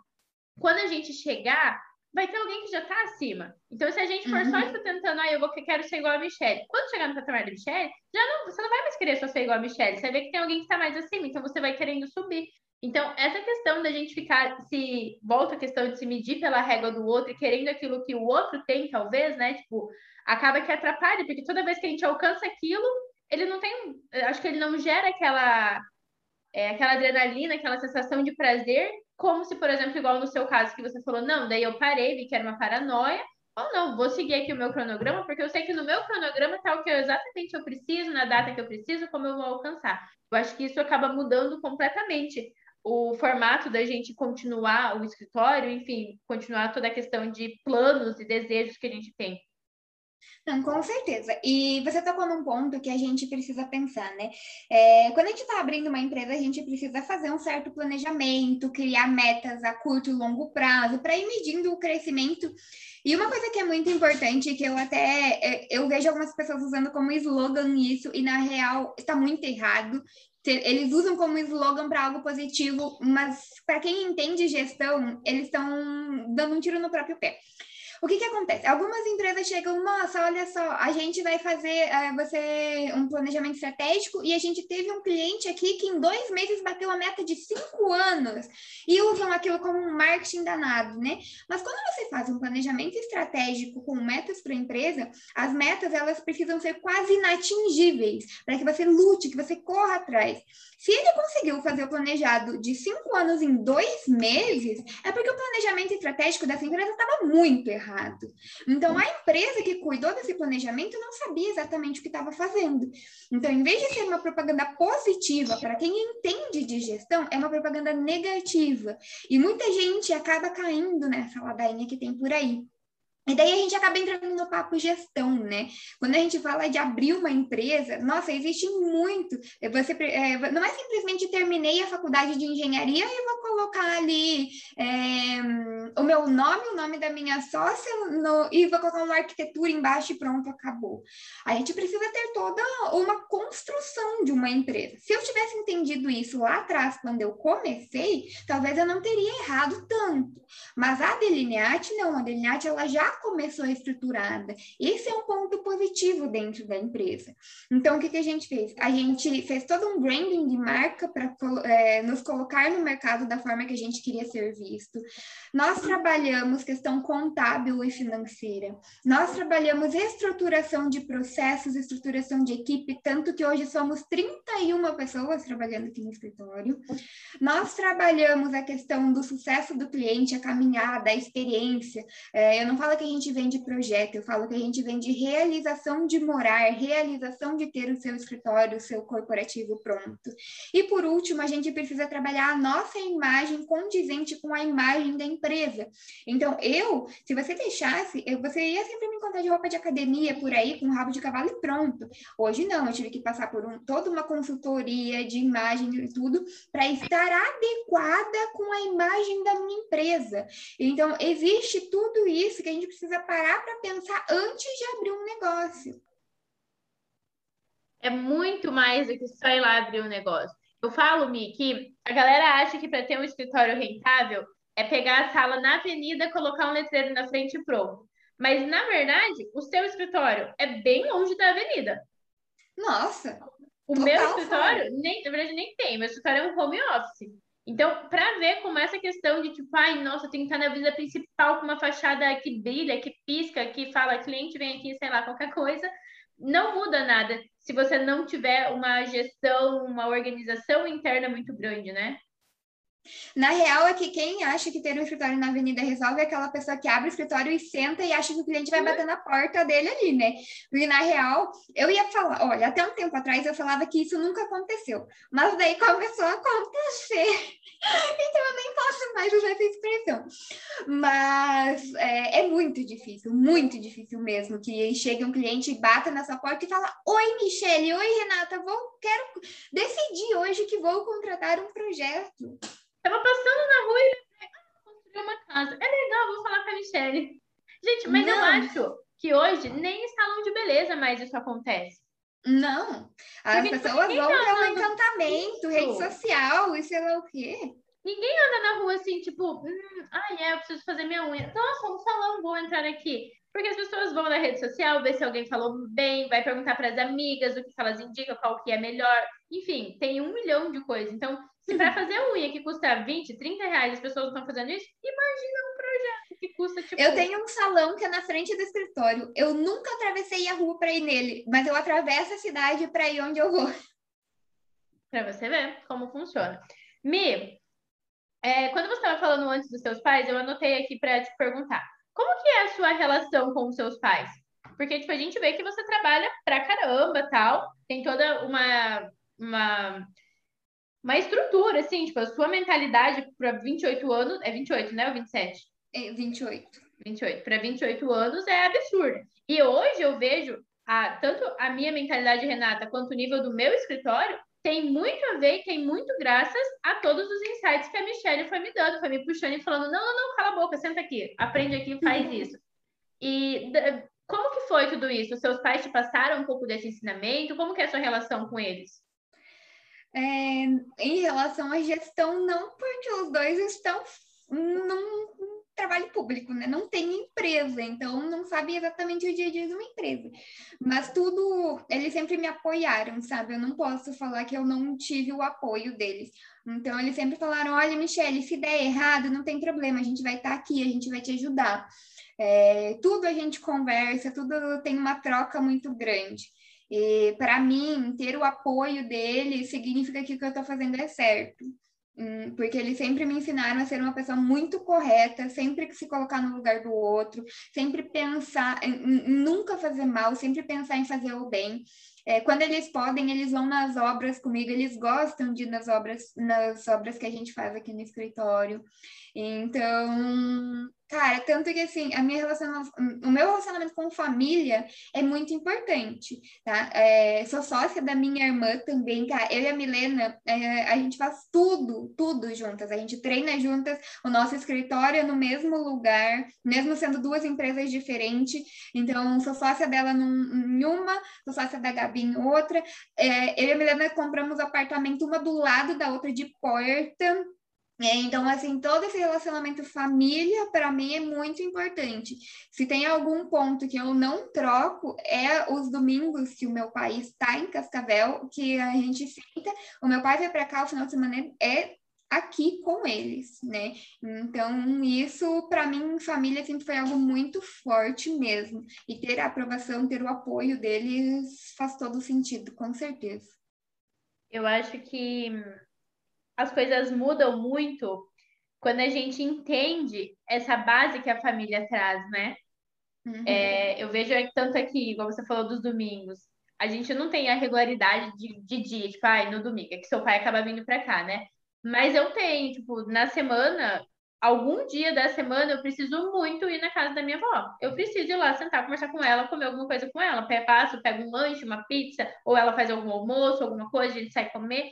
quando a gente chegar, vai ter alguém que já tá acima. Então, se a gente for uhum. só tipo, tentando, ah, eu vou, quero ser igual a Michelle. Quando chegar no patamar da Michelle, já não, você não vai mais querer só ser igual a Michelle. Você vai ver que tem alguém que tá mais acima, então você vai querendo subir. Então, essa questão da gente ficar, se volta a questão de se medir pela régua do outro e querendo aquilo que o outro tem, talvez, né? Tipo, acaba que atrapalha, porque toda vez que a gente alcança aquilo, ele não tem, acho que ele não gera aquela, é, aquela adrenalina, aquela sensação de prazer, como se, por exemplo, igual no seu caso que você falou, não, daí eu parei, vi que era uma paranoia, ou não, vou seguir aqui o meu cronograma, porque eu sei que no meu cronograma tá o que eu exatamente eu preciso, na data que eu preciso, como eu vou alcançar. Eu acho que isso acaba mudando completamente o formato da gente continuar o escritório, enfim, continuar toda a questão de planos e desejos que a gente tem. Não, com certeza. E você tocou num ponto que a gente precisa pensar, né? É, quando a gente está abrindo uma empresa, a gente precisa fazer um certo planejamento, criar metas a curto e longo prazo para ir medindo o crescimento. E uma coisa que é muito importante, que eu até é, eu vejo algumas pessoas usando como slogan isso, e na real está muito errado. Eles usam como slogan para algo positivo, mas para quem entende gestão, eles estão dando um tiro no próprio pé. O que que acontece? Algumas empresas chegam, nossa, olha só, a gente vai fazer uh, você um planejamento estratégico e a gente teve um cliente aqui que em dois meses bateu a meta de cinco anos e usam aquilo como um marketing danado, né? Mas quando você faz um planejamento estratégico com metas para a empresa, as metas elas precisam ser quase inatingíveis para que você lute, que você corra atrás. Se ele conseguiu fazer o planejado de cinco anos em dois meses, é porque o planejamento estratégico dessa empresa estava muito errado. Então, a empresa que cuidou desse planejamento não sabia exatamente o que estava fazendo. Então, em vez de ser uma propaganda positiva para quem entende de gestão, é uma propaganda negativa. E muita gente acaba caindo nessa ladainha que tem por aí. E daí a gente acaba entrando no papo gestão, né? Quando a gente fala de abrir uma empresa, nossa, existe muito. Você é, não é simplesmente terminei a faculdade de engenharia e vou colocar ali é, o meu nome, o nome da minha sócia no, e vou colocar uma arquitetura embaixo e pronto, acabou. A gente precisa ter toda uma construção de uma empresa. Se eu tivesse entendido isso lá atrás, quando eu comecei, talvez eu não teria errado tanto. Mas a Delineate, não, a Delineate ela já começou estruturada. Esse é um ponto positivo dentro da empresa. Então, o que, que a gente fez? A gente fez todo um branding de marca para é, nos colocar no mercado da forma que a gente queria ser visto. Nós trabalhamos questão contábil e financeira. Nós trabalhamos estruturação de processos, estruturação de equipe, tanto que hoje somos 31 pessoas trabalhando aqui no escritório. Nós trabalhamos a questão do sucesso do cliente, a caminhada, a experiência. É, eu não falo que a gente vende projeto, eu falo que a gente vende realização de morar, realização de ter o seu escritório, o seu corporativo pronto. E por último, a gente precisa trabalhar a nossa imagem condizente com a imagem da empresa. Então, eu, se você deixasse, você ia sempre me encontrar de roupa de academia por aí, com rabo de cavalo e pronto. Hoje não, eu tive que passar por um, toda uma consultoria de imagem e tudo para estar adequada com a imagem da minha empresa. Então, existe tudo isso que a gente precisa parar para pensar antes de abrir um negócio. É muito mais do que só ir lá abrir um negócio. Eu falo, Mi, que a galera acha que para ter um escritório rentável é pegar a sala na avenida, colocar um letreiro na frente e pronto. Mas, na verdade, o seu escritório é bem longe da avenida. Nossa! O meu escritório, nem, na verdade, nem tem. Meu escritório é um home office. Então, para ver como essa questão de tipo, ai, nossa, tem que estar na avenida principal com uma fachada que brilha, que pisca, que fala, cliente vem aqui, sei lá, qualquer coisa, não muda nada se você não tiver uma gestão, uma organização interna muito grande, né? Na real, é que quem acha que ter um escritório na avenida resolve é aquela pessoa que abre o escritório e senta e acha que o cliente vai bater na porta dele ali, né? Porque na real, eu ia falar, olha, até um tempo atrás eu falava que isso nunca aconteceu, mas daí começou a acontecer. Então eu nem posso mais usar essa expressão. Mas é, é muito difícil, muito difícil mesmo que chegue um cliente e bata nessa porta e fala: Oi, Michele, oi, Renata, vou, quero decidir hoje que vou contratar um projeto. Tava passando na rua e ah, construir uma casa. É legal, vou falar com a Michelle. Gente, mas Não. eu acho que hoje nem em salão de beleza mais isso acontece. Não. As Porque, tipo, pessoas vão tá pelo encantamento, rede social e sei lá o quê. Ninguém anda na rua assim, tipo, hum, ah, é, eu preciso fazer minha unha. Nossa, um salão, vou entrar aqui. Porque as pessoas vão na rede social, ver se alguém falou bem, vai perguntar para as amigas o que elas indicam, qual que é melhor. Enfim, tem um milhão de coisas. Então, se para fazer unha que custa 20, 30 reais as pessoas estão fazendo isso, imagina um projeto que custa tipo. Eu tenho um salão que é na frente do escritório. Eu nunca atravessei a rua para ir nele, mas eu atravesso a cidade para ir onde eu vou. Para você ver como funciona. Mi, é, quando você estava falando antes dos seus pais, eu anotei aqui para te perguntar. Como que é a sua relação com os seus pais? Porque, tipo, a gente vê que você trabalha pra caramba, tal. Tem toda uma, uma uma estrutura, assim, tipo, a sua mentalidade para 28 anos, é 28, né, ou 27? É 28. 28. Para 28 anos é absurda. E hoje eu vejo a, tanto a minha mentalidade, Renata, quanto o nível do meu escritório, tem muito a ver e tem muito graças a todos os insights que a Michelle foi me dando, foi me puxando e falando: não, não, não, cala a boca, senta aqui, aprende aqui, faz isso. E como que foi tudo isso? Seus pais te passaram um pouco desse ensinamento? Como que é a sua relação com eles? É, em relação à gestão, não, porque os dois estão num trabalho público, né? Não tem empresa, então não sabe exatamente o dia a dia de uma empresa. Mas tudo, eles sempre me apoiaram, sabe? Eu não posso falar que eu não tive o apoio deles. Então eles sempre falaram: olha, Michelle, se der errado, não tem problema, a gente vai estar aqui, a gente vai te ajudar. É, tudo a gente conversa, tudo tem uma troca muito grande. E para mim, ter o apoio dele significa que o que eu estou fazendo é certo. Hum, porque eles sempre me ensinaram a ser uma pessoa muito correta, sempre se colocar no lugar do outro, sempre pensar nunca fazer mal, sempre pensar em fazer o bem. É, quando eles podem, eles vão nas obras comigo, eles gostam de ir nas obras, nas obras que a gente faz aqui no escritório. Então, Cara, tanto que assim, a minha relação, o meu relacionamento com família é muito importante, tá? É, sou sócia da minha irmã também, cara. Eu e a Milena, é, a gente faz tudo, tudo juntas. A gente treina juntas, o nosso escritório é no mesmo lugar, mesmo sendo duas empresas diferentes. Então, sou sócia dela num, em uma, sou sócia da Gabi em outra. É, eu e a Milena compramos apartamento uma do lado da outra de porta então, assim, todo esse relacionamento família, para mim, é muito importante. Se tem algum ponto que eu não troco, é os domingos que o meu pai está em Cascavel, que a gente senta, o meu pai vai para cá, o final de semana é aqui com eles, né? Então, isso, para mim, família sempre foi algo muito forte mesmo. E ter a aprovação, ter o apoio deles faz todo sentido, com certeza. Eu acho que as coisas mudam muito quando a gente entende essa base que a família traz, né? Uhum. É, eu vejo tanto aqui, igual você falou dos domingos, a gente não tem a regularidade de, de dia, tipo, ai, no domingo, é que seu pai acaba vindo pra cá, né? Mas eu tenho, tipo, na semana, algum dia da semana, eu preciso muito ir na casa da minha avó. Eu preciso ir lá sentar, conversar com ela, comer alguma coisa com ela. Passo, pego um lanche, uma pizza, ou ela faz algum almoço, alguma coisa, a gente sai comer.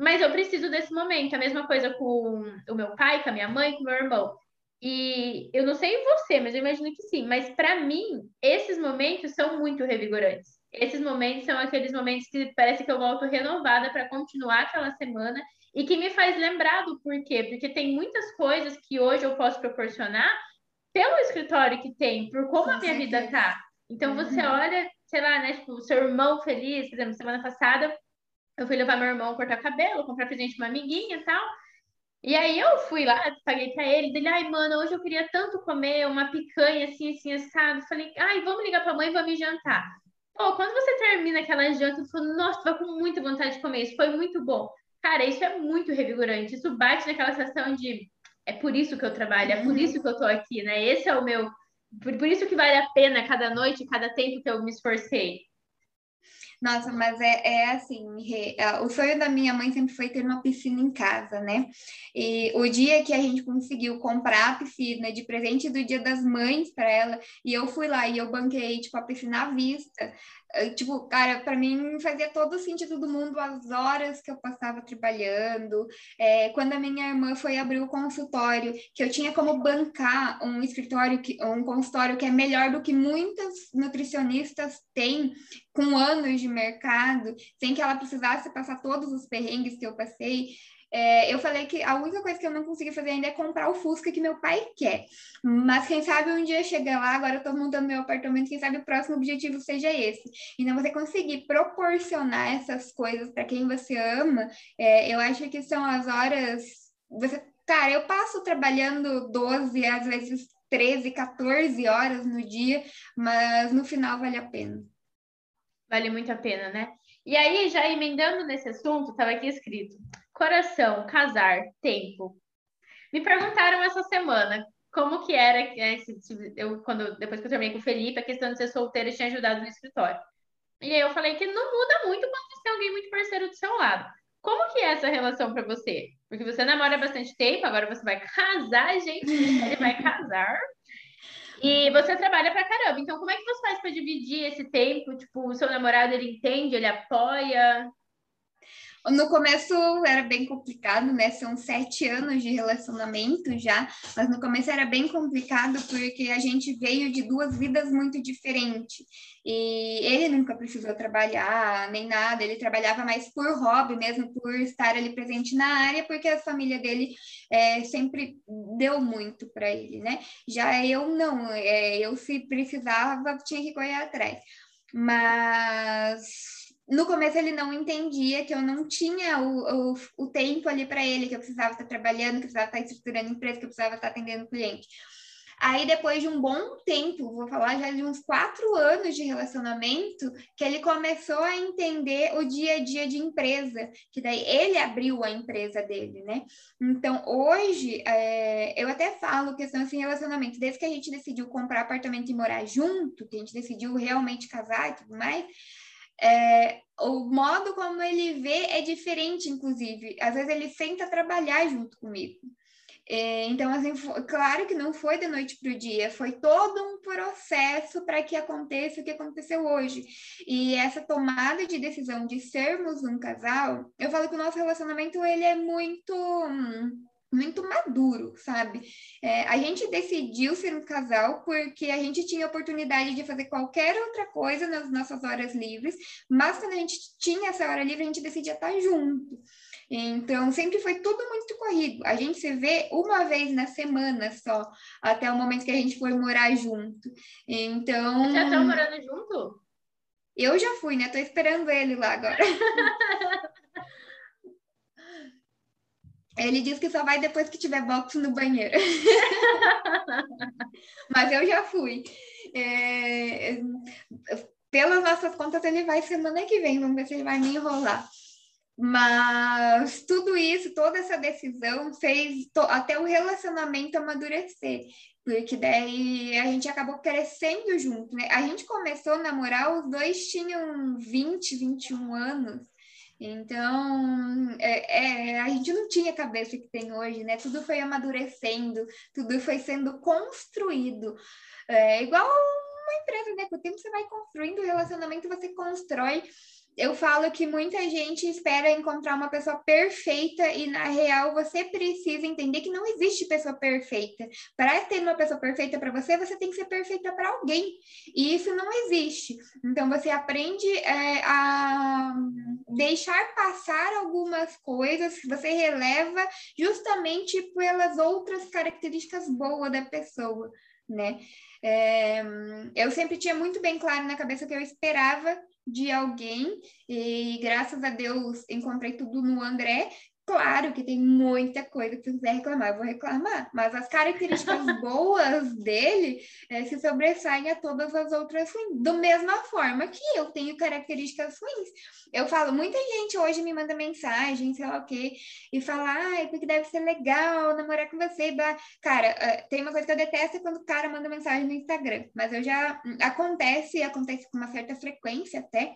Mas eu preciso desse momento. A mesma coisa com o meu pai, com a minha mãe, com o meu irmão. E eu não sei você, mas eu imagino que sim. Mas para mim, esses momentos são muito revigorantes. Esses momentos são aqueles momentos que parece que eu volto renovada para continuar aquela semana e que me faz lembrar do porquê. Porque tem muitas coisas que hoje eu posso proporcionar pelo escritório que tem, por como Com a minha certeza. vida tá. Então você uhum. olha, sei lá, né, tipo, o seu irmão feliz, por exemplo, semana passada eu fui levar meu irmão cortar cabelo, comprar presente pra uma amiguinha e tal. E aí eu fui lá, paguei pra ele, dele, ai, mano, hoje eu queria tanto comer uma picanha assim, assim, assado. Falei, ai, vamos ligar pra mãe e vamos jantar. Pô, quando você termina aquela janta, você fala, nossa, vai com muita vontade de comer, isso foi muito bom. Cara, isso é muito revigorante, isso bate naquela sensação de é por isso que eu trabalho, é por uhum. isso que eu tô aqui, né? Esse é o meu. Por, por isso que vale a pena cada noite, cada tempo que eu me esforcei. Nossa, mas é, é assim, é, o sonho da minha mãe sempre foi ter uma piscina em casa, né? E o dia que a gente conseguiu comprar a piscina de presente do Dia das Mães para ela, e eu fui lá e eu banquei, tipo, a piscina à vista, Tipo, cara, para mim fazia todo o sentido do mundo as horas que eu passava trabalhando. É, quando a minha irmã foi abrir o consultório, que eu tinha como bancar um escritório, que, um consultório que é melhor do que muitas nutricionistas têm, com anos de mercado, sem que ela precisasse passar todos os perrengues que eu passei. É, eu falei que a única coisa que eu não consegui fazer ainda é comprar o Fusca que meu pai quer. Mas quem sabe um dia chegar lá, agora eu tô montando meu apartamento, quem sabe o próximo objetivo seja esse. Então, você conseguir proporcionar essas coisas para quem você ama, é, eu acho que são as horas. Você, cara, eu passo trabalhando 12, às vezes 13, 14 horas no dia, mas no final vale a pena. Vale muito a pena, né? E aí, já emendando nesse assunto, estava aqui escrito: coração, casar, tempo. Me perguntaram essa semana como que era eu quando depois que eu terminei com o Felipe, a questão de ser solteira tinha ajudado no escritório. E aí eu falei que não muda muito quando você tem alguém muito parceiro do seu lado. Como que é essa relação para você? Porque você namora bastante tempo, agora você vai casar, gente. Ele vai casar. E você trabalha pra caramba. Então, como é que você faz para dividir esse tempo? Tipo, o seu namorado, ele entende, ele apoia? No começo era bem complicado, né? São sete anos de relacionamento já, mas no começo era bem complicado porque a gente veio de duas vidas muito diferentes. E ele nunca precisou trabalhar nem nada, ele trabalhava mais por hobby mesmo, por estar ali presente na área, porque a família dele é, sempre deu muito para ele, né? Já eu não, é, eu se precisava, tinha que correr atrás. Mas no começo ele não entendia que eu não tinha o, o, o tempo ali para ele, que eu precisava estar trabalhando, que eu precisava estar estruturando empresa, que eu precisava estar atendendo cliente. Aí, depois de um bom tempo, vou falar já de uns quatro anos de relacionamento, que ele começou a entender o dia a dia de empresa, que daí ele abriu a empresa dele, né? Então, hoje, é, eu até falo questão assim, relacionamento, desde que a gente decidiu comprar apartamento e morar junto, que a gente decidiu realmente casar e tudo mais, é, o modo como ele vê é diferente, inclusive. Às vezes ele senta trabalhar junto comigo. É, então, assim, foi, claro que não foi da noite para o dia, foi todo um processo para que aconteça o que aconteceu hoje. E essa tomada de decisão de sermos um casal, eu falo que o nosso relacionamento ele é muito. Hum, muito maduro, sabe? É, a gente decidiu ser um casal porque a gente tinha oportunidade de fazer qualquer outra coisa nas nossas horas livres, mas quando a gente tinha essa hora livre, a gente decidia estar junto. Então, sempre foi tudo muito corrido. A gente se vê uma vez na semana só, até o momento que a gente foi morar junto. Então. Já estão morando junto? Eu já fui, né? Tô esperando ele lá agora. Ele diz que só vai depois que tiver box no banheiro. Mas eu já fui. É... Pelas nossas contas, ele vai semana que vem. Vamos ver se ele vai me enrolar. Mas tudo isso, toda essa decisão fez até o relacionamento amadurecer. Porque daí a gente acabou crescendo junto, né? A gente começou a namorar, os dois tinham 20, 21 anos. Então, é, é, a gente não tinha a cabeça que tem hoje, né? Tudo foi amadurecendo, tudo foi sendo construído. É igual uma empresa, né? Com o tempo você vai construindo o relacionamento, você constrói eu falo que muita gente espera encontrar uma pessoa perfeita e na real você precisa entender que não existe pessoa perfeita. Para ter uma pessoa perfeita para você, você tem que ser perfeita para alguém. E isso não existe. Então você aprende é, a deixar passar algumas coisas você releva justamente pelas outras características boas da pessoa, né? É, eu sempre tinha muito bem claro na cabeça que eu esperava de alguém e graças a Deus encontrei tudo no André. Claro que tem muita coisa que se quiser reclamar, eu vou reclamar, mas as características boas dele é, se sobressaem a todas as outras ruins, da mesma forma que eu tenho características ruins. Eu falo, muita gente hoje me manda mensagem, sei lá o quê, e fala, ai, porque deve ser legal namorar com você. Cara, uh, tem uma coisa que eu detesto é quando o cara manda mensagem no Instagram, mas eu já. Acontece, acontece com uma certa frequência até,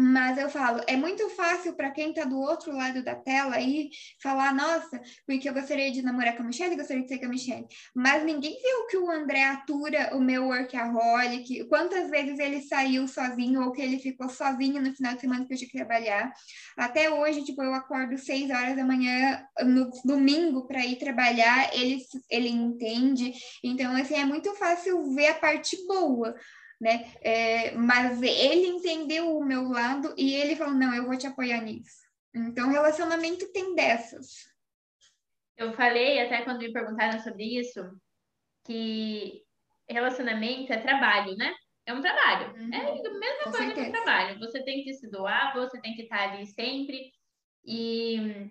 mas eu falo, é muito fácil para quem está do outro lado da tela aí falar, nossa, porque eu gostaria de namorar com a Michelle, gostaria de ser com a Michelle. Mas ninguém viu que o André atura o meu workaholic, quantas vezes ele saiu sozinho ou que ele ficou sozinho no final de semana que eu tinha que trabalhar. Até hoje, tipo, eu acordo seis horas da manhã no domingo para ir trabalhar, ele, ele entende. Então, assim, é muito fácil ver a parte boa né? É, mas ele entendeu o meu lado e ele falou: não, eu vou te apoiar nisso. Então, relacionamento tem dessas. Eu falei até quando me perguntaram sobre isso que relacionamento é trabalho, né? É um trabalho. Uhum. É a mesma Com coisa certeza. que o trabalho. Você tem que se doar, você tem que estar ali sempre. E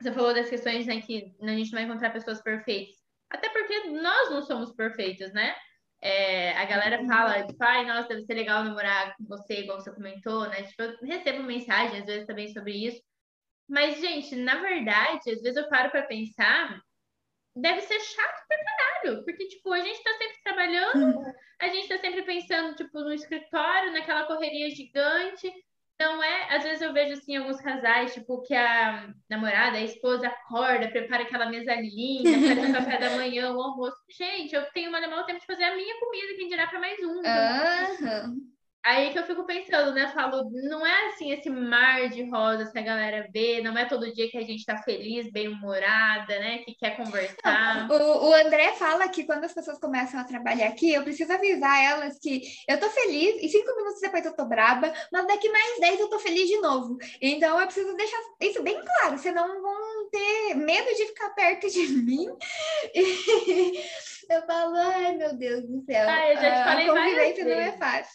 você falou das questões né, que a gente não vai encontrar pessoas perfeitas. Até porque nós não somos perfeitos, né? É, a galera fala, tipo, ai, nossa, deve ser legal namorar com você, igual você comentou, né? Tipo, eu recebo mensagem às vezes também sobre isso. Mas, gente, na verdade, às vezes eu paro para pensar, deve ser chato pra caralho, porque, tipo, a gente tá sempre trabalhando, a gente tá sempre pensando, tipo, no escritório, naquela correria gigante, não é, às vezes eu vejo assim alguns casais, tipo, que a namorada, a esposa acorda, prepara aquela mesa linda, faz o café da manhã, o almoço. Gente, eu tenho uma demora tempo de fazer a minha comida, quem dirá para mais um. Então, uhum. Aí que eu fico pensando, né? Falo, não é assim esse mar de rosas que a galera vê, não é todo dia que a gente tá feliz, bem-humorada, né? Que quer conversar. o, o André fala que quando as pessoas começam a trabalhar aqui, eu preciso avisar elas que eu tô feliz e cinco minutos depois eu tô braba, mas daqui mais dez eu tô feliz de novo. Então eu preciso deixar isso bem claro, senão vão ter medo de ficar perto de mim. Eu falo, ai meu Deus do céu. Ah, eu já te falei a convivência não é fácil.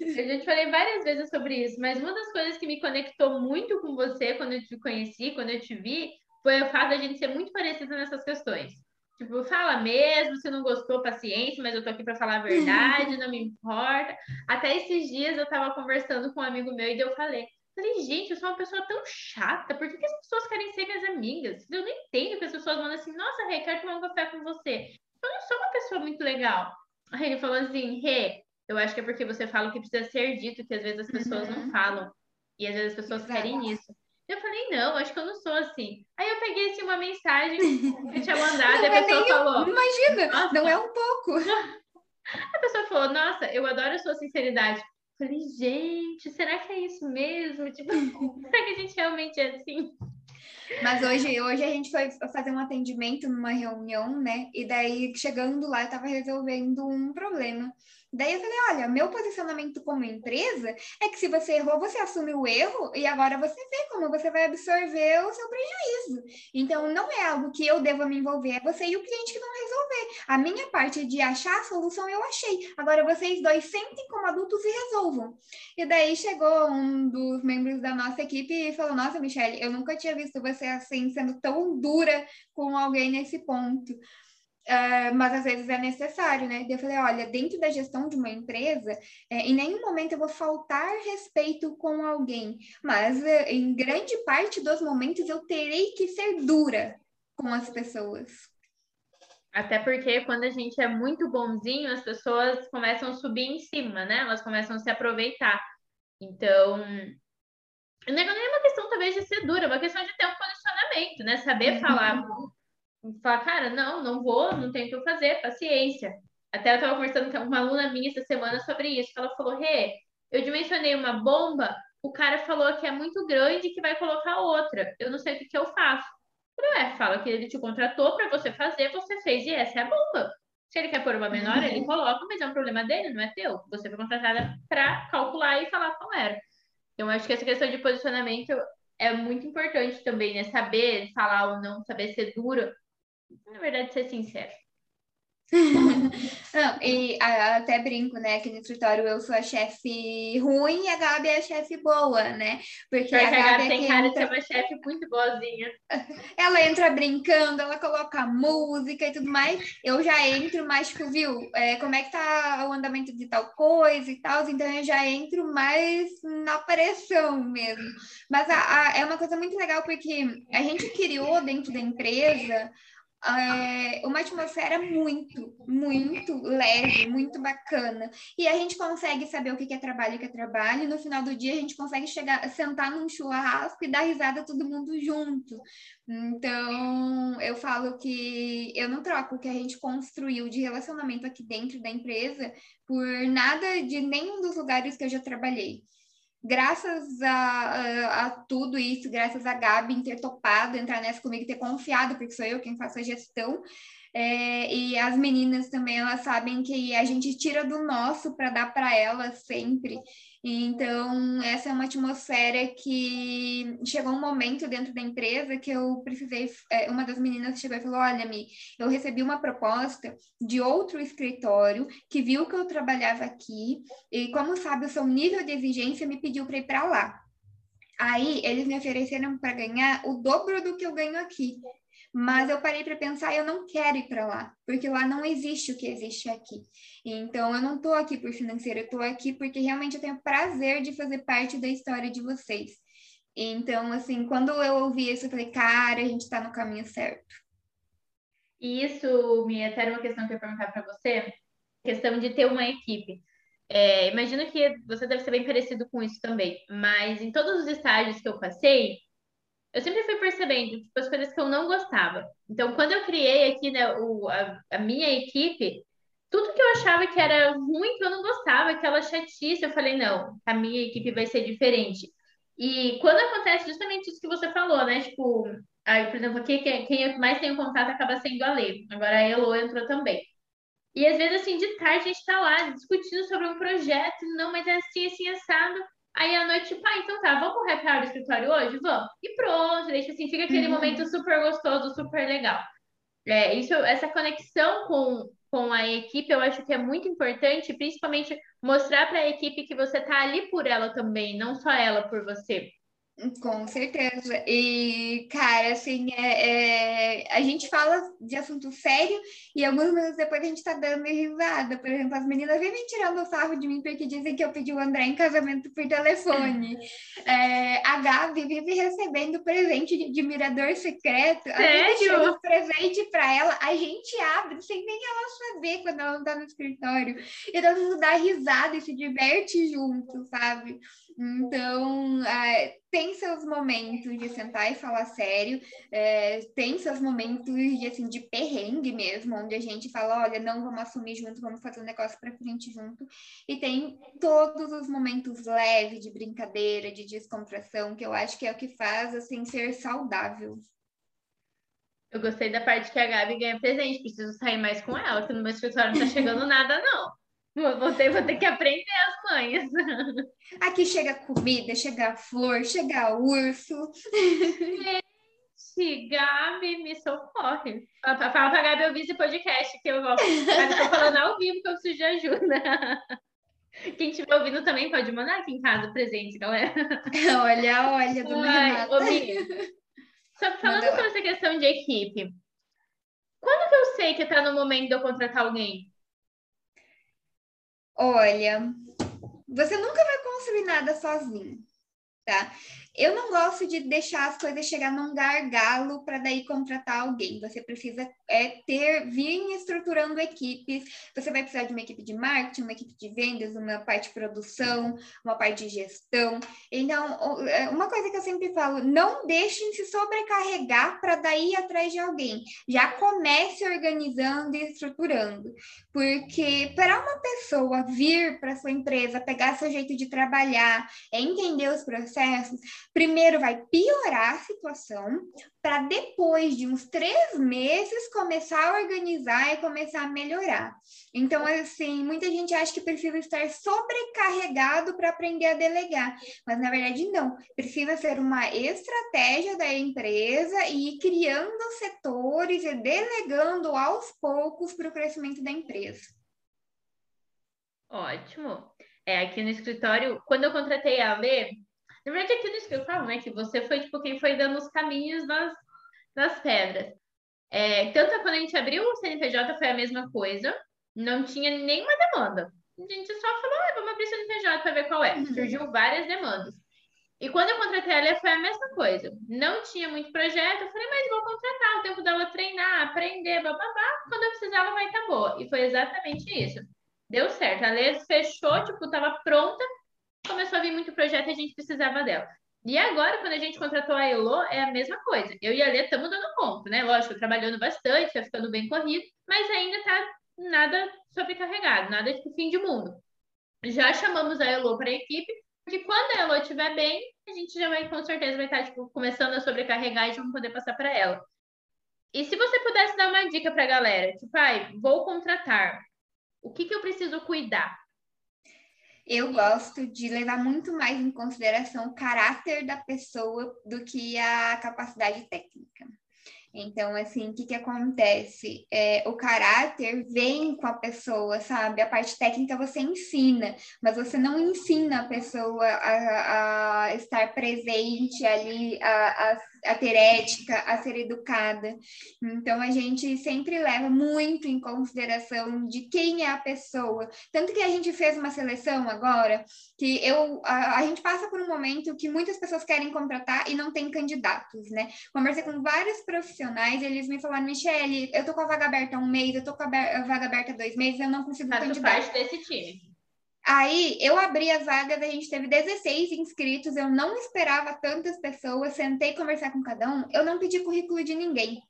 Eu já te falei várias vezes sobre isso, mas uma das coisas que me conectou muito com você quando eu te conheci, quando eu te vi, foi o fato da gente ser muito parecida nessas questões. Tipo, fala mesmo, se não gostou, paciência, mas eu tô aqui para falar a verdade, não me importa. Até esses dias eu tava conversando com um amigo meu e eu falei, falei, gente, eu sou uma pessoa tão chata, por que, que as pessoas querem ser minhas amigas? Eu não entendo que as pessoas mandam assim, nossa, Rê, quero tomar um café com você eu não sou uma pessoa muito legal. Aí ele falou assim, Rê, eu acho que é porque você fala o que precisa ser dito, que às vezes as pessoas uhum. não falam. E às vezes as pessoas Exato. querem isso. Eu falei, não, acho que eu não sou assim. Aí eu peguei assim, uma mensagem que eu tinha mandado, e a é pessoa falou. Imagina, não é um pouco. A pessoa falou, nossa, eu adoro a sua sinceridade. Eu falei, gente, será que é isso mesmo? Tipo, será que a gente realmente é assim? Mas hoje, hoje a gente foi fazer um atendimento numa reunião, né? E daí, chegando lá, eu tava resolvendo um problema. Daí eu falei, olha, meu posicionamento como empresa é que se você errou, você assume o erro e agora você vê como você vai absorver o seu prejuízo. Então, não é algo que eu deva me envolver, é você e o cliente que vão resolver. A minha parte de achar a solução eu achei. Agora vocês dois sentem como adultos e resolvam. E daí chegou um dos membros da nossa equipe e falou, nossa, Michelle, eu nunca tinha visto você assim, sendo tão dura com alguém nesse ponto. Uh, mas às vezes é necessário, né? Eu falei, olha, dentro da gestão de uma empresa, é, em nenhum momento eu vou faltar respeito com alguém, mas uh, em grande parte dos momentos eu terei que ser dura com as pessoas. Até porque quando a gente é muito bonzinho, as pessoas começam a subir em cima, né? Elas começam a se aproveitar. Então, não é uma questão talvez de ser dura, é uma questão de ter um posicionamento, né? Saber uhum. falar falar, cara, não, não vou, não tem o que fazer, paciência. Até eu estava conversando com uma aluna minha essa semana sobre isso, ela falou, Rê, eu dimensionei uma bomba, o cara falou que é muito grande que vai colocar outra. Eu não sei o que, que eu faço. Falei, é, fala que ele te contratou para você fazer, você fez e essa é a bomba. Se ele quer pôr uma menor, uhum. ele coloca, mas é um problema dele, não é teu. Você foi contratada para calcular e falar qual era. Então, acho que essa questão de posicionamento é muito importante também, né? Saber falar ou não, saber ser dura na verdade, ser sincero. Não, e até brinco, né? Aqui no escritório eu sou a chefe ruim e a Gabi é a chefe boa, né? Porque, a, Gabi, a Gabi tem cara entra... de ser uma chefe muito boazinha. Ela entra brincando, ela coloca música e tudo mais. Eu já entro mais, tipo, viu? É, como é que tá o andamento de tal coisa e tal? Então eu já entro mais na pressão mesmo. Mas a, a, é uma coisa muito legal porque a gente criou dentro da empresa é, uma atmosfera muito, muito leve, muito bacana. E a gente consegue saber o que é trabalho e o que é trabalho, e no final do dia a gente consegue chegar, sentar num churrasco e dar risada todo mundo junto. Então, eu falo que eu não troco o que a gente construiu de relacionamento aqui dentro da empresa por nada de nenhum dos lugares que eu já trabalhei graças a, a, tudo isso, graças a Gabi ter topado entrar nessa comigo, ter confiado, porque sou eu quem faço a gestão, é, e as meninas também, elas sabem que a gente tira do nosso para dar para elas sempre. Então, essa é uma atmosfera que chegou um momento dentro da empresa que eu precisei. É, uma das meninas chegou e falou: Olha, Mi, eu recebi uma proposta de outro escritório que viu que eu trabalhava aqui e, como sabe, o seu nível de exigência me pediu para ir para lá. Aí, eles me ofereceram para ganhar o dobro do que eu ganho aqui. Mas eu parei para pensar, eu não quero ir para lá, porque lá não existe o que existe aqui. Então eu não estou aqui por financeiro, eu estou aqui porque realmente eu tenho prazer de fazer parte da história de vocês. Então, assim, quando eu ouvi isso, eu falei, cara, a gente está no caminho certo. E isso, Mia, até era uma questão que eu ia perguntar para você, questão de ter uma equipe. É, imagino que você deve ser bem parecido com isso também, mas em todos os estágios que eu passei, eu sempre fui percebendo tipo, as coisas que eu não gostava. Então, quando eu criei aqui né, o, a, a minha equipe, tudo que eu achava que era ruim, que eu não gostava, aquela chatice, eu falei, não, a minha equipe vai ser diferente. E quando acontece justamente isso que você falou, né? Tipo, aí, por exemplo, aqui quem mais tem contato acaba sendo a Lê. Agora a Elo entrou também. E às vezes, assim, de tarde a gente tá lá discutindo sobre um projeto, não, mas é assim, assim, assado. Aí à noite, tipo, ah, então tá, vamos pro happy hour do escritório hoje? Vamos. E pronto, deixa assim, fica aquele uhum. momento super gostoso, super legal. É, isso, essa conexão com, com a equipe, eu acho que é muito importante, principalmente mostrar para a equipe que você está ali por ela também, não só ela por você. Com certeza. E, cara, assim, é, é, a gente fala de assunto sério e alguns minutos depois a gente tá dando risada. Por exemplo, as meninas vivem tirando sarro de mim porque dizem que eu pedi o André em casamento por telefone. É, a Gabi vive recebendo presente de admirador secreto. Sério? Um presente para ela, a gente abre sem nem ela saber quando ela não tá no escritório. E todo mundo dá risada e se diverte junto, sabe? Então, é, tem seus momentos de sentar e falar sério, é, tem seus momentos de, assim, de perrengue mesmo, onde a gente fala, olha, não vamos assumir junto, vamos fazer um negócio para frente junto. E tem todos os momentos leves de brincadeira, de descontração, que eu acho que é o que faz, assim, ser saudável. Eu gostei da parte que a Gabi ganha presente, preciso sair mais com ela, que no meu escritório não tá chegando nada, não. Vou ter, vou ter que aprender as manhas. Aqui chega comida, chega flor, chega urso. Gente, Gabi, me socorre. Fala pra Gabi ouvir esse podcast que eu vou. Gabi, tô falando ao vivo que eu preciso de ajuda. Quem estiver ouvindo também pode mandar aqui em casa presente, galera. Olha, olha, do ô, Só falando sobre essa questão de equipe. Quando que eu sei que tá no momento de eu contratar alguém? Olha, você nunca vai construir nada sozinho, tá? Eu não gosto de deixar as coisas chegar num gargalo para daí contratar alguém. Você precisa é, ter, vir estruturando equipes. Você vai precisar de uma equipe de marketing, uma equipe de vendas, uma parte de produção, uma parte de gestão. Então, é, uma coisa que eu sempre falo, não deixem se sobrecarregar para daí ir atrás de alguém. Já comece organizando e estruturando. Porque para uma pessoa vir para sua empresa, pegar seu jeito de trabalhar, entender os processos, primeiro vai piorar a situação, para depois de uns três meses começar a organizar e começar a melhorar. Então, assim, muita gente acha que precisa estar sobrecarregado para aprender a delegar, mas na verdade não. Precisa ser uma estratégia da empresa e ir criando setores e delegando aos poucos para o crescimento da empresa. Ótimo. É, aqui no escritório, quando eu contratei a Lê, na verdade, aqui no escritório, né, que você foi tipo quem foi dando os caminhos das, das pedras. É, tanto quando a gente abriu o CNPJ foi a mesma coisa, não tinha nenhuma demanda. A gente só falou, ah, vamos abrir o CNPJ para ver qual é. Uhum. Surgiu várias demandas. E quando eu contratei ela, foi a mesma coisa. Não tinha muito projeto, eu falei, mas vou contratar, o tempo dela treinar, aprender, bababá. Quando eu precisar, ela vai estar tá boa. E foi exatamente isso. Deu certo. A Lê fechou, tipo, estava pronta começou a vir muito projeto e a gente precisava dela. E agora, quando a gente contratou a Elo, é a mesma coisa. Eu e a Lê estamos dando conta, né? Lógico, trabalhando bastante, ficando bem corrido, mas ainda tá nada sobrecarregado, nada de fim de mundo. Já chamamos a Elo para a equipe, porque quando a Elo estiver bem, a gente já vai, com certeza, vai estar tá, tipo, começando a sobrecarregar e vamos poder passar para ela. E se você pudesse dar uma dica para a galera, tipo, ai, vou contratar, o que, que eu preciso cuidar? Eu gosto de levar muito mais em consideração o caráter da pessoa do que a capacidade técnica. Então, assim, o que, que acontece? É, o caráter vem com a pessoa, sabe? A parte técnica você ensina, mas você não ensina a pessoa a, a estar presente ali, a, a a ter ética, a ser educada. Então, a gente sempre leva muito em consideração de quem é a pessoa. Tanto que a gente fez uma seleção agora, que eu, a, a gente passa por um momento que muitas pessoas querem contratar e não tem candidatos, né? Conversei com vários profissionais, eles me falaram, Michele, eu tô com a vaga aberta há um mês, eu tô com a vaga aberta há dois meses, eu não consigo Faço candidato. parte desse time. Aí eu abri as vagas, a gente teve 16 inscritos, eu não esperava tantas pessoas, sentei conversar com cada um, eu não pedi currículo de ninguém.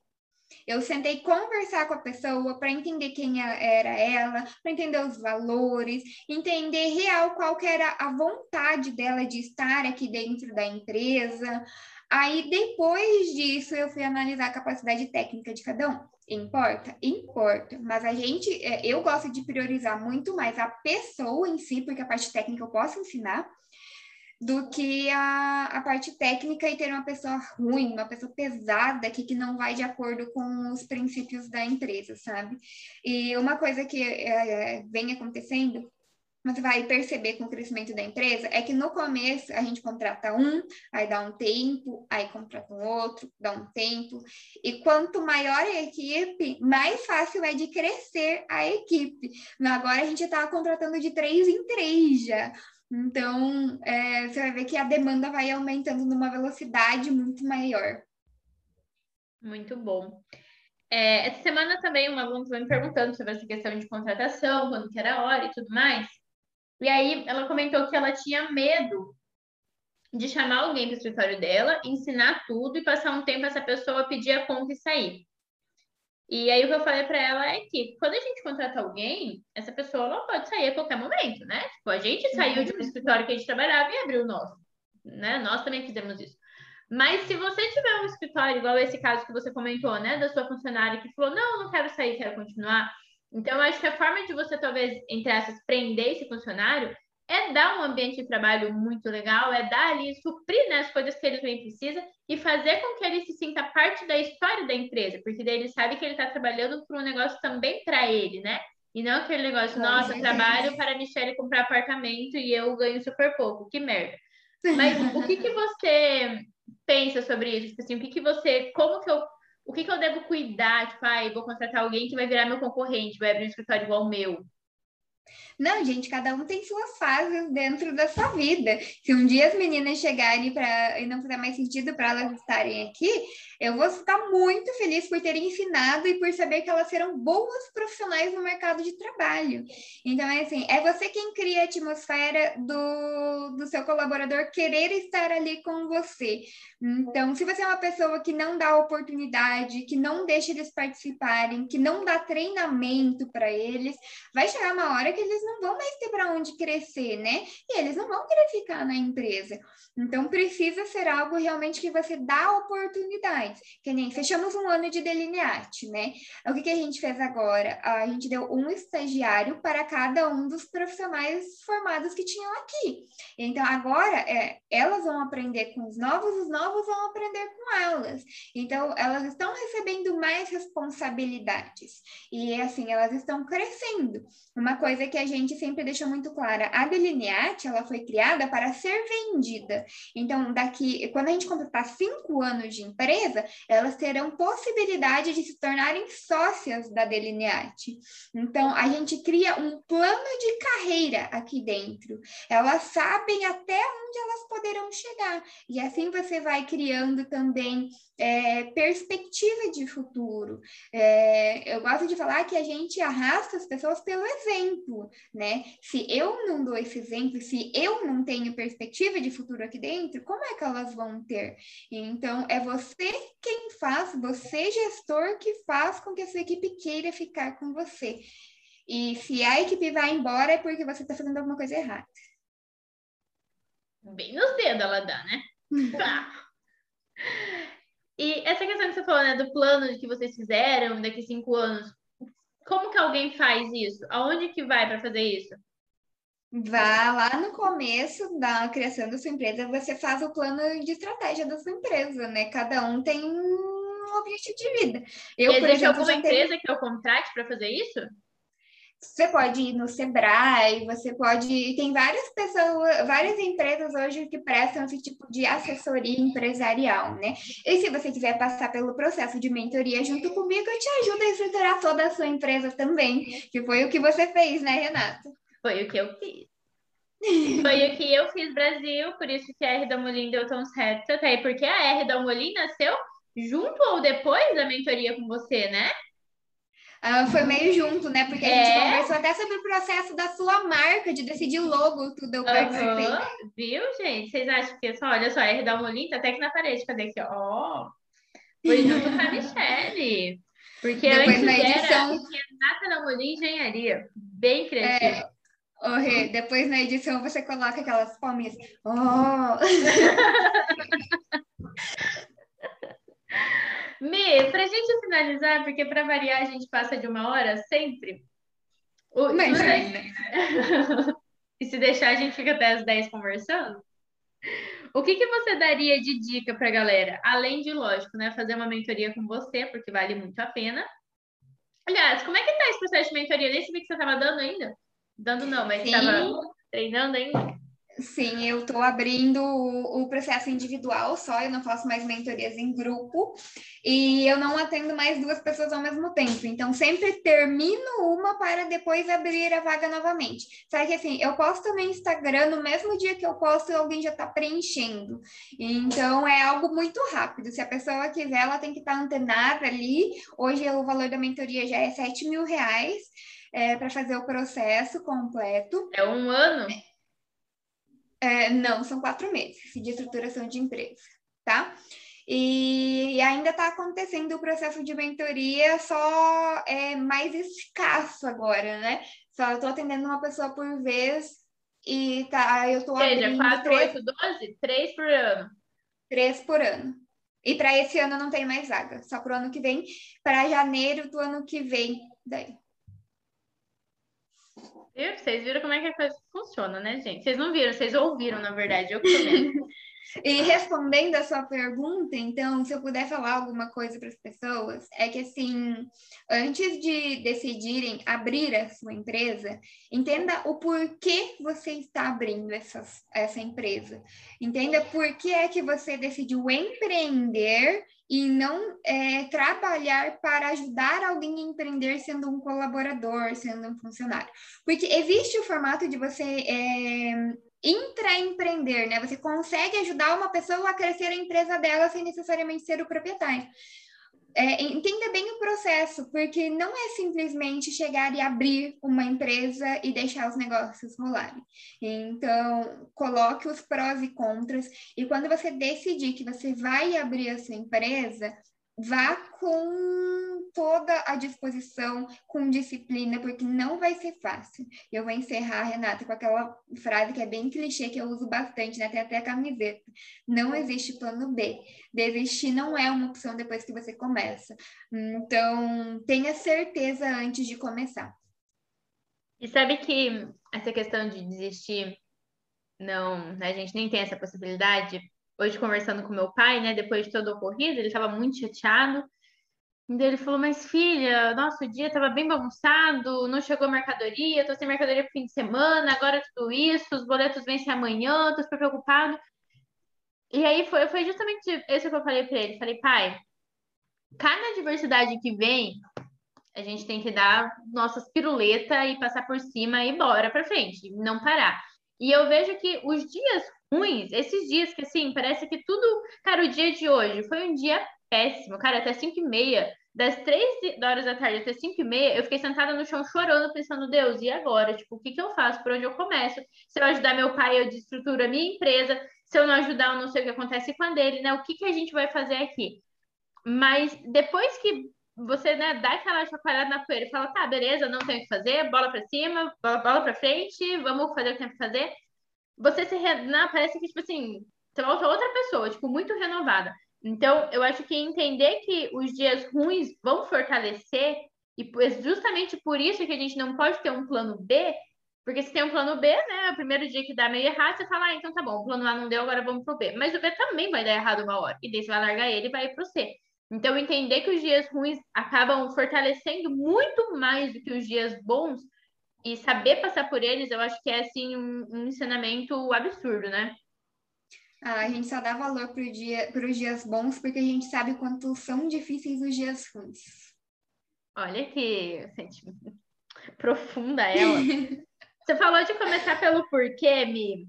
Eu sentei conversar com a pessoa para entender quem era ela, para entender os valores, entender real qual era a vontade dela de estar aqui dentro da empresa. Aí depois disso eu fui analisar a capacidade técnica de cada um. Importa? Importa. Mas a gente, é, eu gosto de priorizar muito mais a pessoa em si, porque a parte técnica eu posso ensinar, do que a, a parte técnica e ter uma pessoa ruim, uma pessoa pesada aqui que não vai de acordo com os princípios da empresa, sabe? E uma coisa que é, vem acontecendo você vai perceber com o crescimento da empresa é que no começo a gente contrata um, aí dá um tempo, aí contrata um outro, dá um tempo, e quanto maior a equipe, mais fácil é de crescer a equipe. Agora a gente está contratando de três em três já. Então, é, você vai ver que a demanda vai aumentando numa velocidade muito maior. Muito bom. É, essa semana também uma aluna me perguntando sobre essa questão de contratação, quando que era a hora e tudo mais. E aí ela comentou que ela tinha medo de chamar alguém para o escritório dela, ensinar tudo e passar um tempo essa pessoa pedir a conta e sair. E aí o que eu falei para ela é que quando a gente contrata alguém, essa pessoa ela pode sair a qualquer momento, né? Tipo, a gente saiu de um uhum. escritório que a gente trabalhava e abriu o nosso, né? Nós também fizemos isso. Mas se você tiver um escritório, igual esse caso que você comentou, né, da sua funcionária que falou, não, não quero sair, quero continuar, então, eu acho que a forma de você, talvez, entre essas, prender esse funcionário é dar um ambiente de trabalho muito legal, é dar ali, suprir né, as coisas que ele bem precisa e fazer com que ele se sinta parte da história da empresa, porque daí ele sabe que ele está trabalhando para um negócio também para ele, né? E não aquele negócio, nossa, trabalho para a Michelle comprar apartamento e eu ganho super pouco, que merda. Mas o que, que você pensa sobre isso? Tipo assim, o que, que você, como que eu o que, que eu devo cuidar? Tipo, ah, vou contratar alguém que vai virar meu concorrente, vai abrir um escritório igual o meu. Não, gente, cada um tem suas fases dentro da sua vida. Se um dia as meninas chegarem para e não fizer mais sentido para elas estarem aqui, eu vou ficar muito feliz por terem ensinado e por saber que elas serão boas profissionais no mercado de trabalho. Então, é assim, é você quem cria a atmosfera do, do seu colaborador querer estar ali com você. Então, se você é uma pessoa que não dá oportunidade, que não deixa eles participarem, que não dá treinamento para eles, vai chegar uma hora que eles não vão mais ter para onde crescer, né? E eles não vão querer ficar na empresa. Então, precisa ser algo realmente que você dá oportunidade mais. Que nem fechamos um ano de delineate, né? O que, que a gente fez agora? A gente deu um estagiário para cada um dos profissionais formados que tinham aqui. Então, agora, é, elas vão aprender com os novos, os novos vão aprender com elas. Então, elas estão recebendo mais responsabilidades. E, assim, elas estão crescendo. Uma coisa que a gente sempre deixou muito clara, a delineate, ela foi criada para ser vendida. Então, daqui, quando a gente completar cinco anos de empresa, empresa, elas terão possibilidade de se tornarem sócias da Delineate. Então, a gente cria um plano de carreira aqui dentro. Elas sabem até onde elas poderão chegar. E assim você vai criando também é, perspectiva de futuro. É, eu gosto de falar que a gente arrasta as pessoas pelo exemplo, né? Se eu não dou esse exemplo, se eu não tenho perspectiva de futuro aqui dentro, como é que elas vão ter? Então, é você quem faz, você gestor que faz com que a sua equipe queira ficar com você. E se a equipe vai embora é porque você está fazendo alguma coisa errada. Bem nos dedos ela dá, né? e essa questão que você falou, né, do plano que vocês fizeram daqui cinco anos, como que alguém faz isso? Aonde que vai para fazer isso? Vá lá no começo da criação da sua empresa, você faz o plano de estratégia da sua empresa, né? Cada um tem um objetivo de vida. Eu, Existe por exemplo, alguma empresa tenho... que eu contrate para fazer isso? Você pode ir no Sebrae, você pode. Tem várias pessoas, várias empresas hoje que prestam esse tipo de assessoria empresarial, né? E se você quiser passar pelo processo de mentoria junto comigo, eu te ajudo a estruturar toda a sua empresa também, que foi o que você fez, né, Renata? Foi o que eu fiz. Foi o que eu fiz Brasil, por isso que a R da Molin deu tão certo até porque a R da Molin nasceu junto ou depois da mentoria com você, né? Uh, foi meio junto, né? Porque a gente é? conversou até sobre o processo da sua marca, de decidir logo, tudo eu participei. Uhum. Viu, gente? Vocês acham que só, olha só, R da Molin tá até aqui na parede, cadê aqui? Ó, oh, foi junto com a Michelle. Porque Depois, antes na edição... era Renata da Molin Engenharia, bem criativa. É... Oh, Rê, depois na edição você coloca aquelas palminhas. Oh! Me, pra gente finalizar, porque para variar a gente passa de uma hora sempre. O, Imagina. e se deixar, a gente fica até as 10 conversando. O que, que você daria de dica para galera? Além de, lógico, né, fazer uma mentoria com você, porque vale muito a pena. Aliás, como é que tá esse processo de mentoria? Nem sabia que você estava dando ainda? Dando não, mas estava treinando ainda? Sim, eu estou abrindo o, processo individual só, eu não faço mais mentorias em grupo e eu não atendo mais duas pessoas ao mesmo tempo. Então, sempre termino uma para depois abrir a vaga novamente. Só que assim, eu posto no Instagram, no mesmo dia que eu posto, alguém já está preenchendo. Então, é algo muito rápido. Se a pessoa quiser, ela tem que estar tá antenada ali. Hoje, o valor da mentoria já é 7 mil reais. É, para fazer o processo completo. É um ano? É, não, são quatro meses de estruturação de empresa, tá? E ainda está acontecendo o processo de mentoria, só é mais escasso agora, né? Só estou atendendo uma pessoa por vez e tá, eu estou abrindo... Seja, 4, três... 8, 12? Três por ano. Três por ano. E para esse ano não tem mais vaga, só para o ano que vem. Para janeiro do ano que vem, daí. Vocês viram como é que a coisa funciona, né, gente? Vocês não viram, vocês ouviram, na verdade, eu E respondendo a sua pergunta, então, se eu puder falar alguma coisa para as pessoas, é que assim, antes de decidirem abrir a sua empresa, entenda o porquê você está abrindo essas, essa empresa. Entenda por que é que você decidiu empreender e não é, trabalhar para ajudar alguém a empreender sendo um colaborador, sendo um funcionário. Porque existe o formato de você é, intraempreender, né? Você consegue ajudar uma pessoa a crescer a empresa dela sem necessariamente ser o proprietário é, entenda bem o processo, porque não é simplesmente chegar e abrir uma empresa e deixar os negócios rolarem. Então, coloque os prós e contras, e quando você decidir que você vai abrir a sua empresa, vá com toda a disposição, com disciplina, porque não vai ser fácil. Eu vou encerrar, Renata, com aquela frase que é bem clichê, que eu uso bastante, né? Tem até a camiseta. Não existe plano B. Desistir não é uma opção depois que você começa. Então, tenha certeza antes de começar. E sabe que essa questão de desistir, não, a gente nem tem essa possibilidade, hoje conversando com meu pai, né, depois de todo o ocorrido, ele estava muito chateado. E ele falou: Mas filha, nosso dia estava bem bagunçado, não chegou mercadoria, estou sem mercadoria para fim de semana, agora tudo isso, os boletos vencem amanhã, estou super preocupado. E aí foi, foi justamente isso que eu falei para ele: Falei, pai, cada diversidade que vem, a gente tem que dar nossas piruletas e passar por cima e bora para frente, não parar. E eu vejo que os dias ruins, esses dias que assim, parece que tudo. Cara, o dia de hoje foi um dia péssimo, cara, até 5 e meia. Das 3 horas da tarde até 5 e meia, eu fiquei sentada no chão chorando, pensando, Deus, e agora? Tipo, o que, que eu faço? Por onde eu começo? Se eu ajudar meu pai, eu destruturo a minha empresa. Se eu não ajudar, eu não sei o que acontece com a dele, né? O que, que a gente vai fazer aqui? Mas depois que você né, dá aquela chacoalhada na poeira e fala, tá, beleza, não tem o que fazer, bola para cima, bola, bola para frente, vamos fazer o que tem que fazer você se re... Não, parece que, tipo assim, você volta outra pessoa, tipo, muito renovada. Então, eu acho que entender que os dias ruins vão fortalecer, e justamente por isso que a gente não pode ter um plano B, porque se tem um plano B, né, o primeiro dia que dá meio errado, você fala, ah, então tá bom, o plano A não deu, agora vamos pro B. Mas o B também vai dar errado uma hora, e daí você vai largar ele e vai pro C. Então, entender que os dias ruins acabam fortalecendo muito mais do que os dias bons, e saber passar por eles, eu acho que é assim um, um ensinamento absurdo, né? Ah, a gente só dá valor para dia, os dias bons porque a gente sabe quanto são difíceis os dias ruins. Olha que gente, profunda ela. você falou de começar pelo porquê, Mi.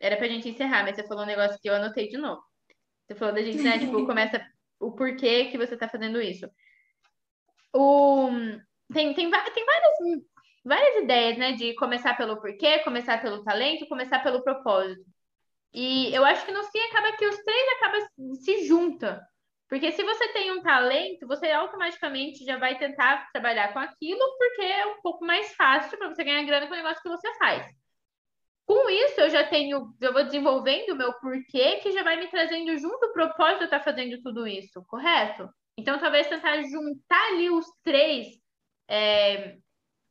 Era pra gente encerrar, mas você falou um negócio que eu anotei de novo. Você falou da gente, né? tipo, começa o porquê que você tá fazendo isso. O, tem, tem, tem várias, várias ideias, né? De começar pelo porquê, começar pelo talento, começar pelo propósito. E eu acho que no fim acaba que os três acabam se juntam. Porque se você tem um talento, você automaticamente já vai tentar trabalhar com aquilo, porque é um pouco mais fácil para você ganhar grana com o negócio que você faz. Com isso, eu já tenho, eu vou desenvolvendo o meu porquê, que já vai me trazendo junto o propósito de estar fazendo tudo isso, correto? Então, talvez tentar juntar ali os três é,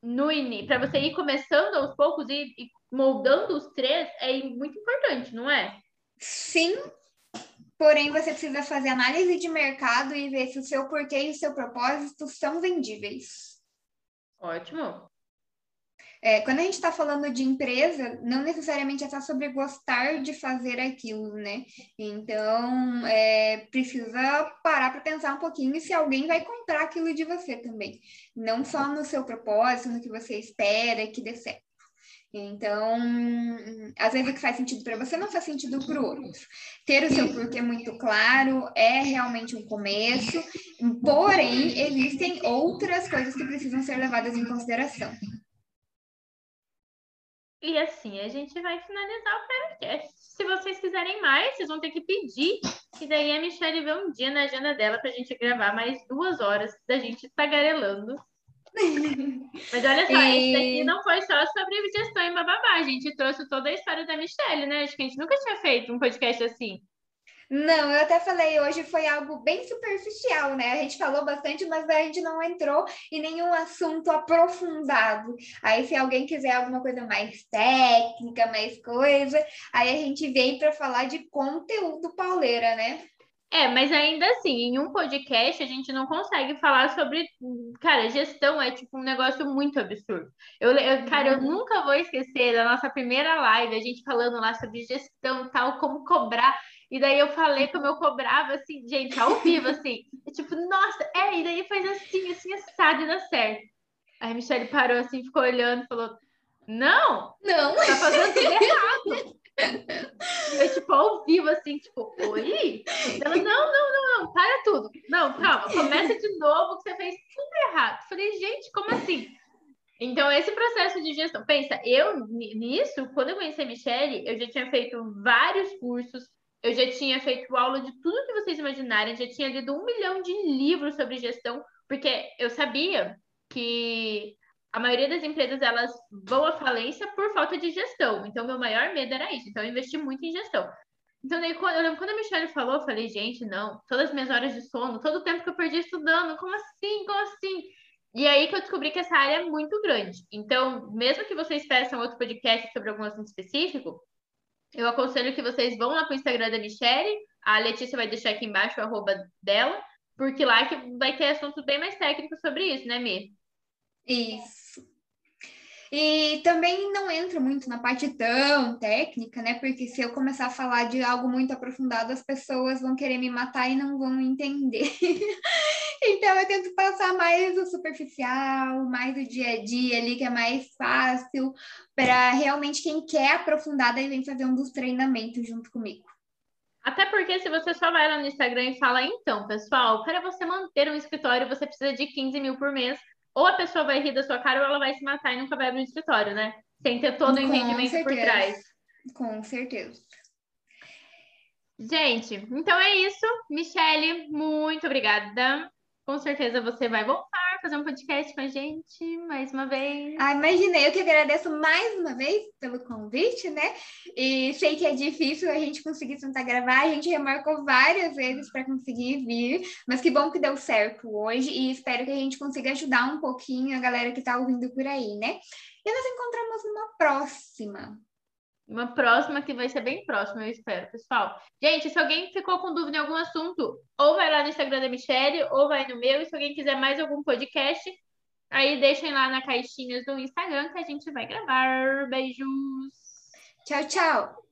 no para você ir começando aos poucos e, e moldando os três é muito importante, não é? Sim, Porém, você precisa fazer análise de mercado e ver se o seu porquê e o seu propósito são vendíveis. Ótimo. É, quando a gente está falando de empresa, não necessariamente é só sobre gostar de fazer aquilo, né? Então, é, precisa parar para pensar um pouquinho se alguém vai comprar aquilo de você também. Não só no seu propósito, no que você espera que dê certo. Então, às vezes o que faz sentido para você não faz sentido para o outro. Ter o seu porquê muito claro é realmente um começo, porém, existem outras coisas que precisam ser levadas em consideração. E assim, a gente vai finalizar o podcast. Se vocês quiserem mais, vocês vão ter que pedir. E daí a Michelle vê um dia na agenda dela para a gente gravar mais duas horas da gente tagarelando mas olha só, e... esse daqui não foi só sobre gestão e bababá. A gente trouxe toda a história da Michelle, né? Acho que a gente nunca tinha feito um podcast assim. Não, eu até falei, hoje foi algo bem superficial, né? A gente falou bastante, mas a gente não entrou em nenhum assunto aprofundado. Aí, se alguém quiser alguma coisa mais técnica, mais coisa, aí a gente vem para falar de conteúdo pauleira, né? É, mas ainda assim, em um podcast a gente não consegue falar sobre. Cara, gestão é tipo um negócio muito absurdo. Eu, eu, cara, eu nunca vou esquecer da nossa primeira live, a gente falando lá sobre gestão tal, como cobrar. E daí eu falei como eu cobrava, assim, gente, ao vivo, assim. E, tipo, nossa, é, e daí faz assim, assim, assado e dá certo. Aí a Michelle parou assim, ficou olhando e falou: Não! Não! Tá fazendo tudo errado! Eu, tipo, ao vivo, assim, tipo, oi? Ela, não, não, não, não, para tudo. Não, calma, começa de novo que você fez tudo errado. Falei, gente, como assim? Então, esse processo de gestão, pensa, eu nisso, quando eu conheci a Michelle, eu já tinha feito vários cursos, eu já tinha feito aula de tudo que vocês imaginarem, já tinha lido um milhão de livros sobre gestão, porque eu sabia que a maioria das empresas elas vão à falência por falta de gestão. Então, meu maior medo era isso. Então, eu investi muito em gestão. Então, daí, quando, eu lembro quando a Michelle falou, eu falei, gente, não, todas as minhas horas de sono, todo o tempo que eu perdi estudando, como assim? Como assim? E aí que eu descobri que essa área é muito grande. Então, mesmo que vocês peçam outro podcast sobre algum assunto específico, eu aconselho que vocês vão lá para o Instagram da Michelle, a Letícia vai deixar aqui embaixo o arroba dela, porque lá que vai ter assuntos bem mais técnicos sobre isso, né, Mi? Isso. E também não entro muito na parte tão técnica, né? Porque se eu começar a falar de algo muito aprofundado, as pessoas vão querer me matar e não vão entender. então eu tento passar mais o superficial, mais o dia a dia ali, que é mais fácil, para realmente quem quer aprofundar, daí vem fazer um dos treinamentos junto comigo. Até porque se você só vai lá no Instagram e fala, então, pessoal, para você manter um escritório, você precisa de 15 mil por mês ou a pessoa vai rir da sua cara ou ela vai se matar e nunca vai abrir o escritório, né? Sem ter todo o entendimento certeza. por trás. Com certeza. Gente, então é isso. Michele, muito obrigada. Com certeza você vai voltar, fazer um podcast com a gente mais uma vez. Ah, imaginei, eu que agradeço mais uma vez pelo convite, né? E sei que é difícil a gente conseguir tentar gravar, a gente remarcou várias vezes para conseguir vir, mas que bom que deu certo hoje e espero que a gente consiga ajudar um pouquinho a galera que está ouvindo por aí, né? E nos encontramos numa próxima. Uma próxima que vai ser bem próxima, eu espero, pessoal. Gente, se alguém ficou com dúvida em algum assunto, ou vai lá no Instagram da Michelle, ou vai no meu. E se alguém quiser mais algum podcast, aí deixem lá na caixinha do Instagram que a gente vai gravar. Beijos. Tchau, tchau.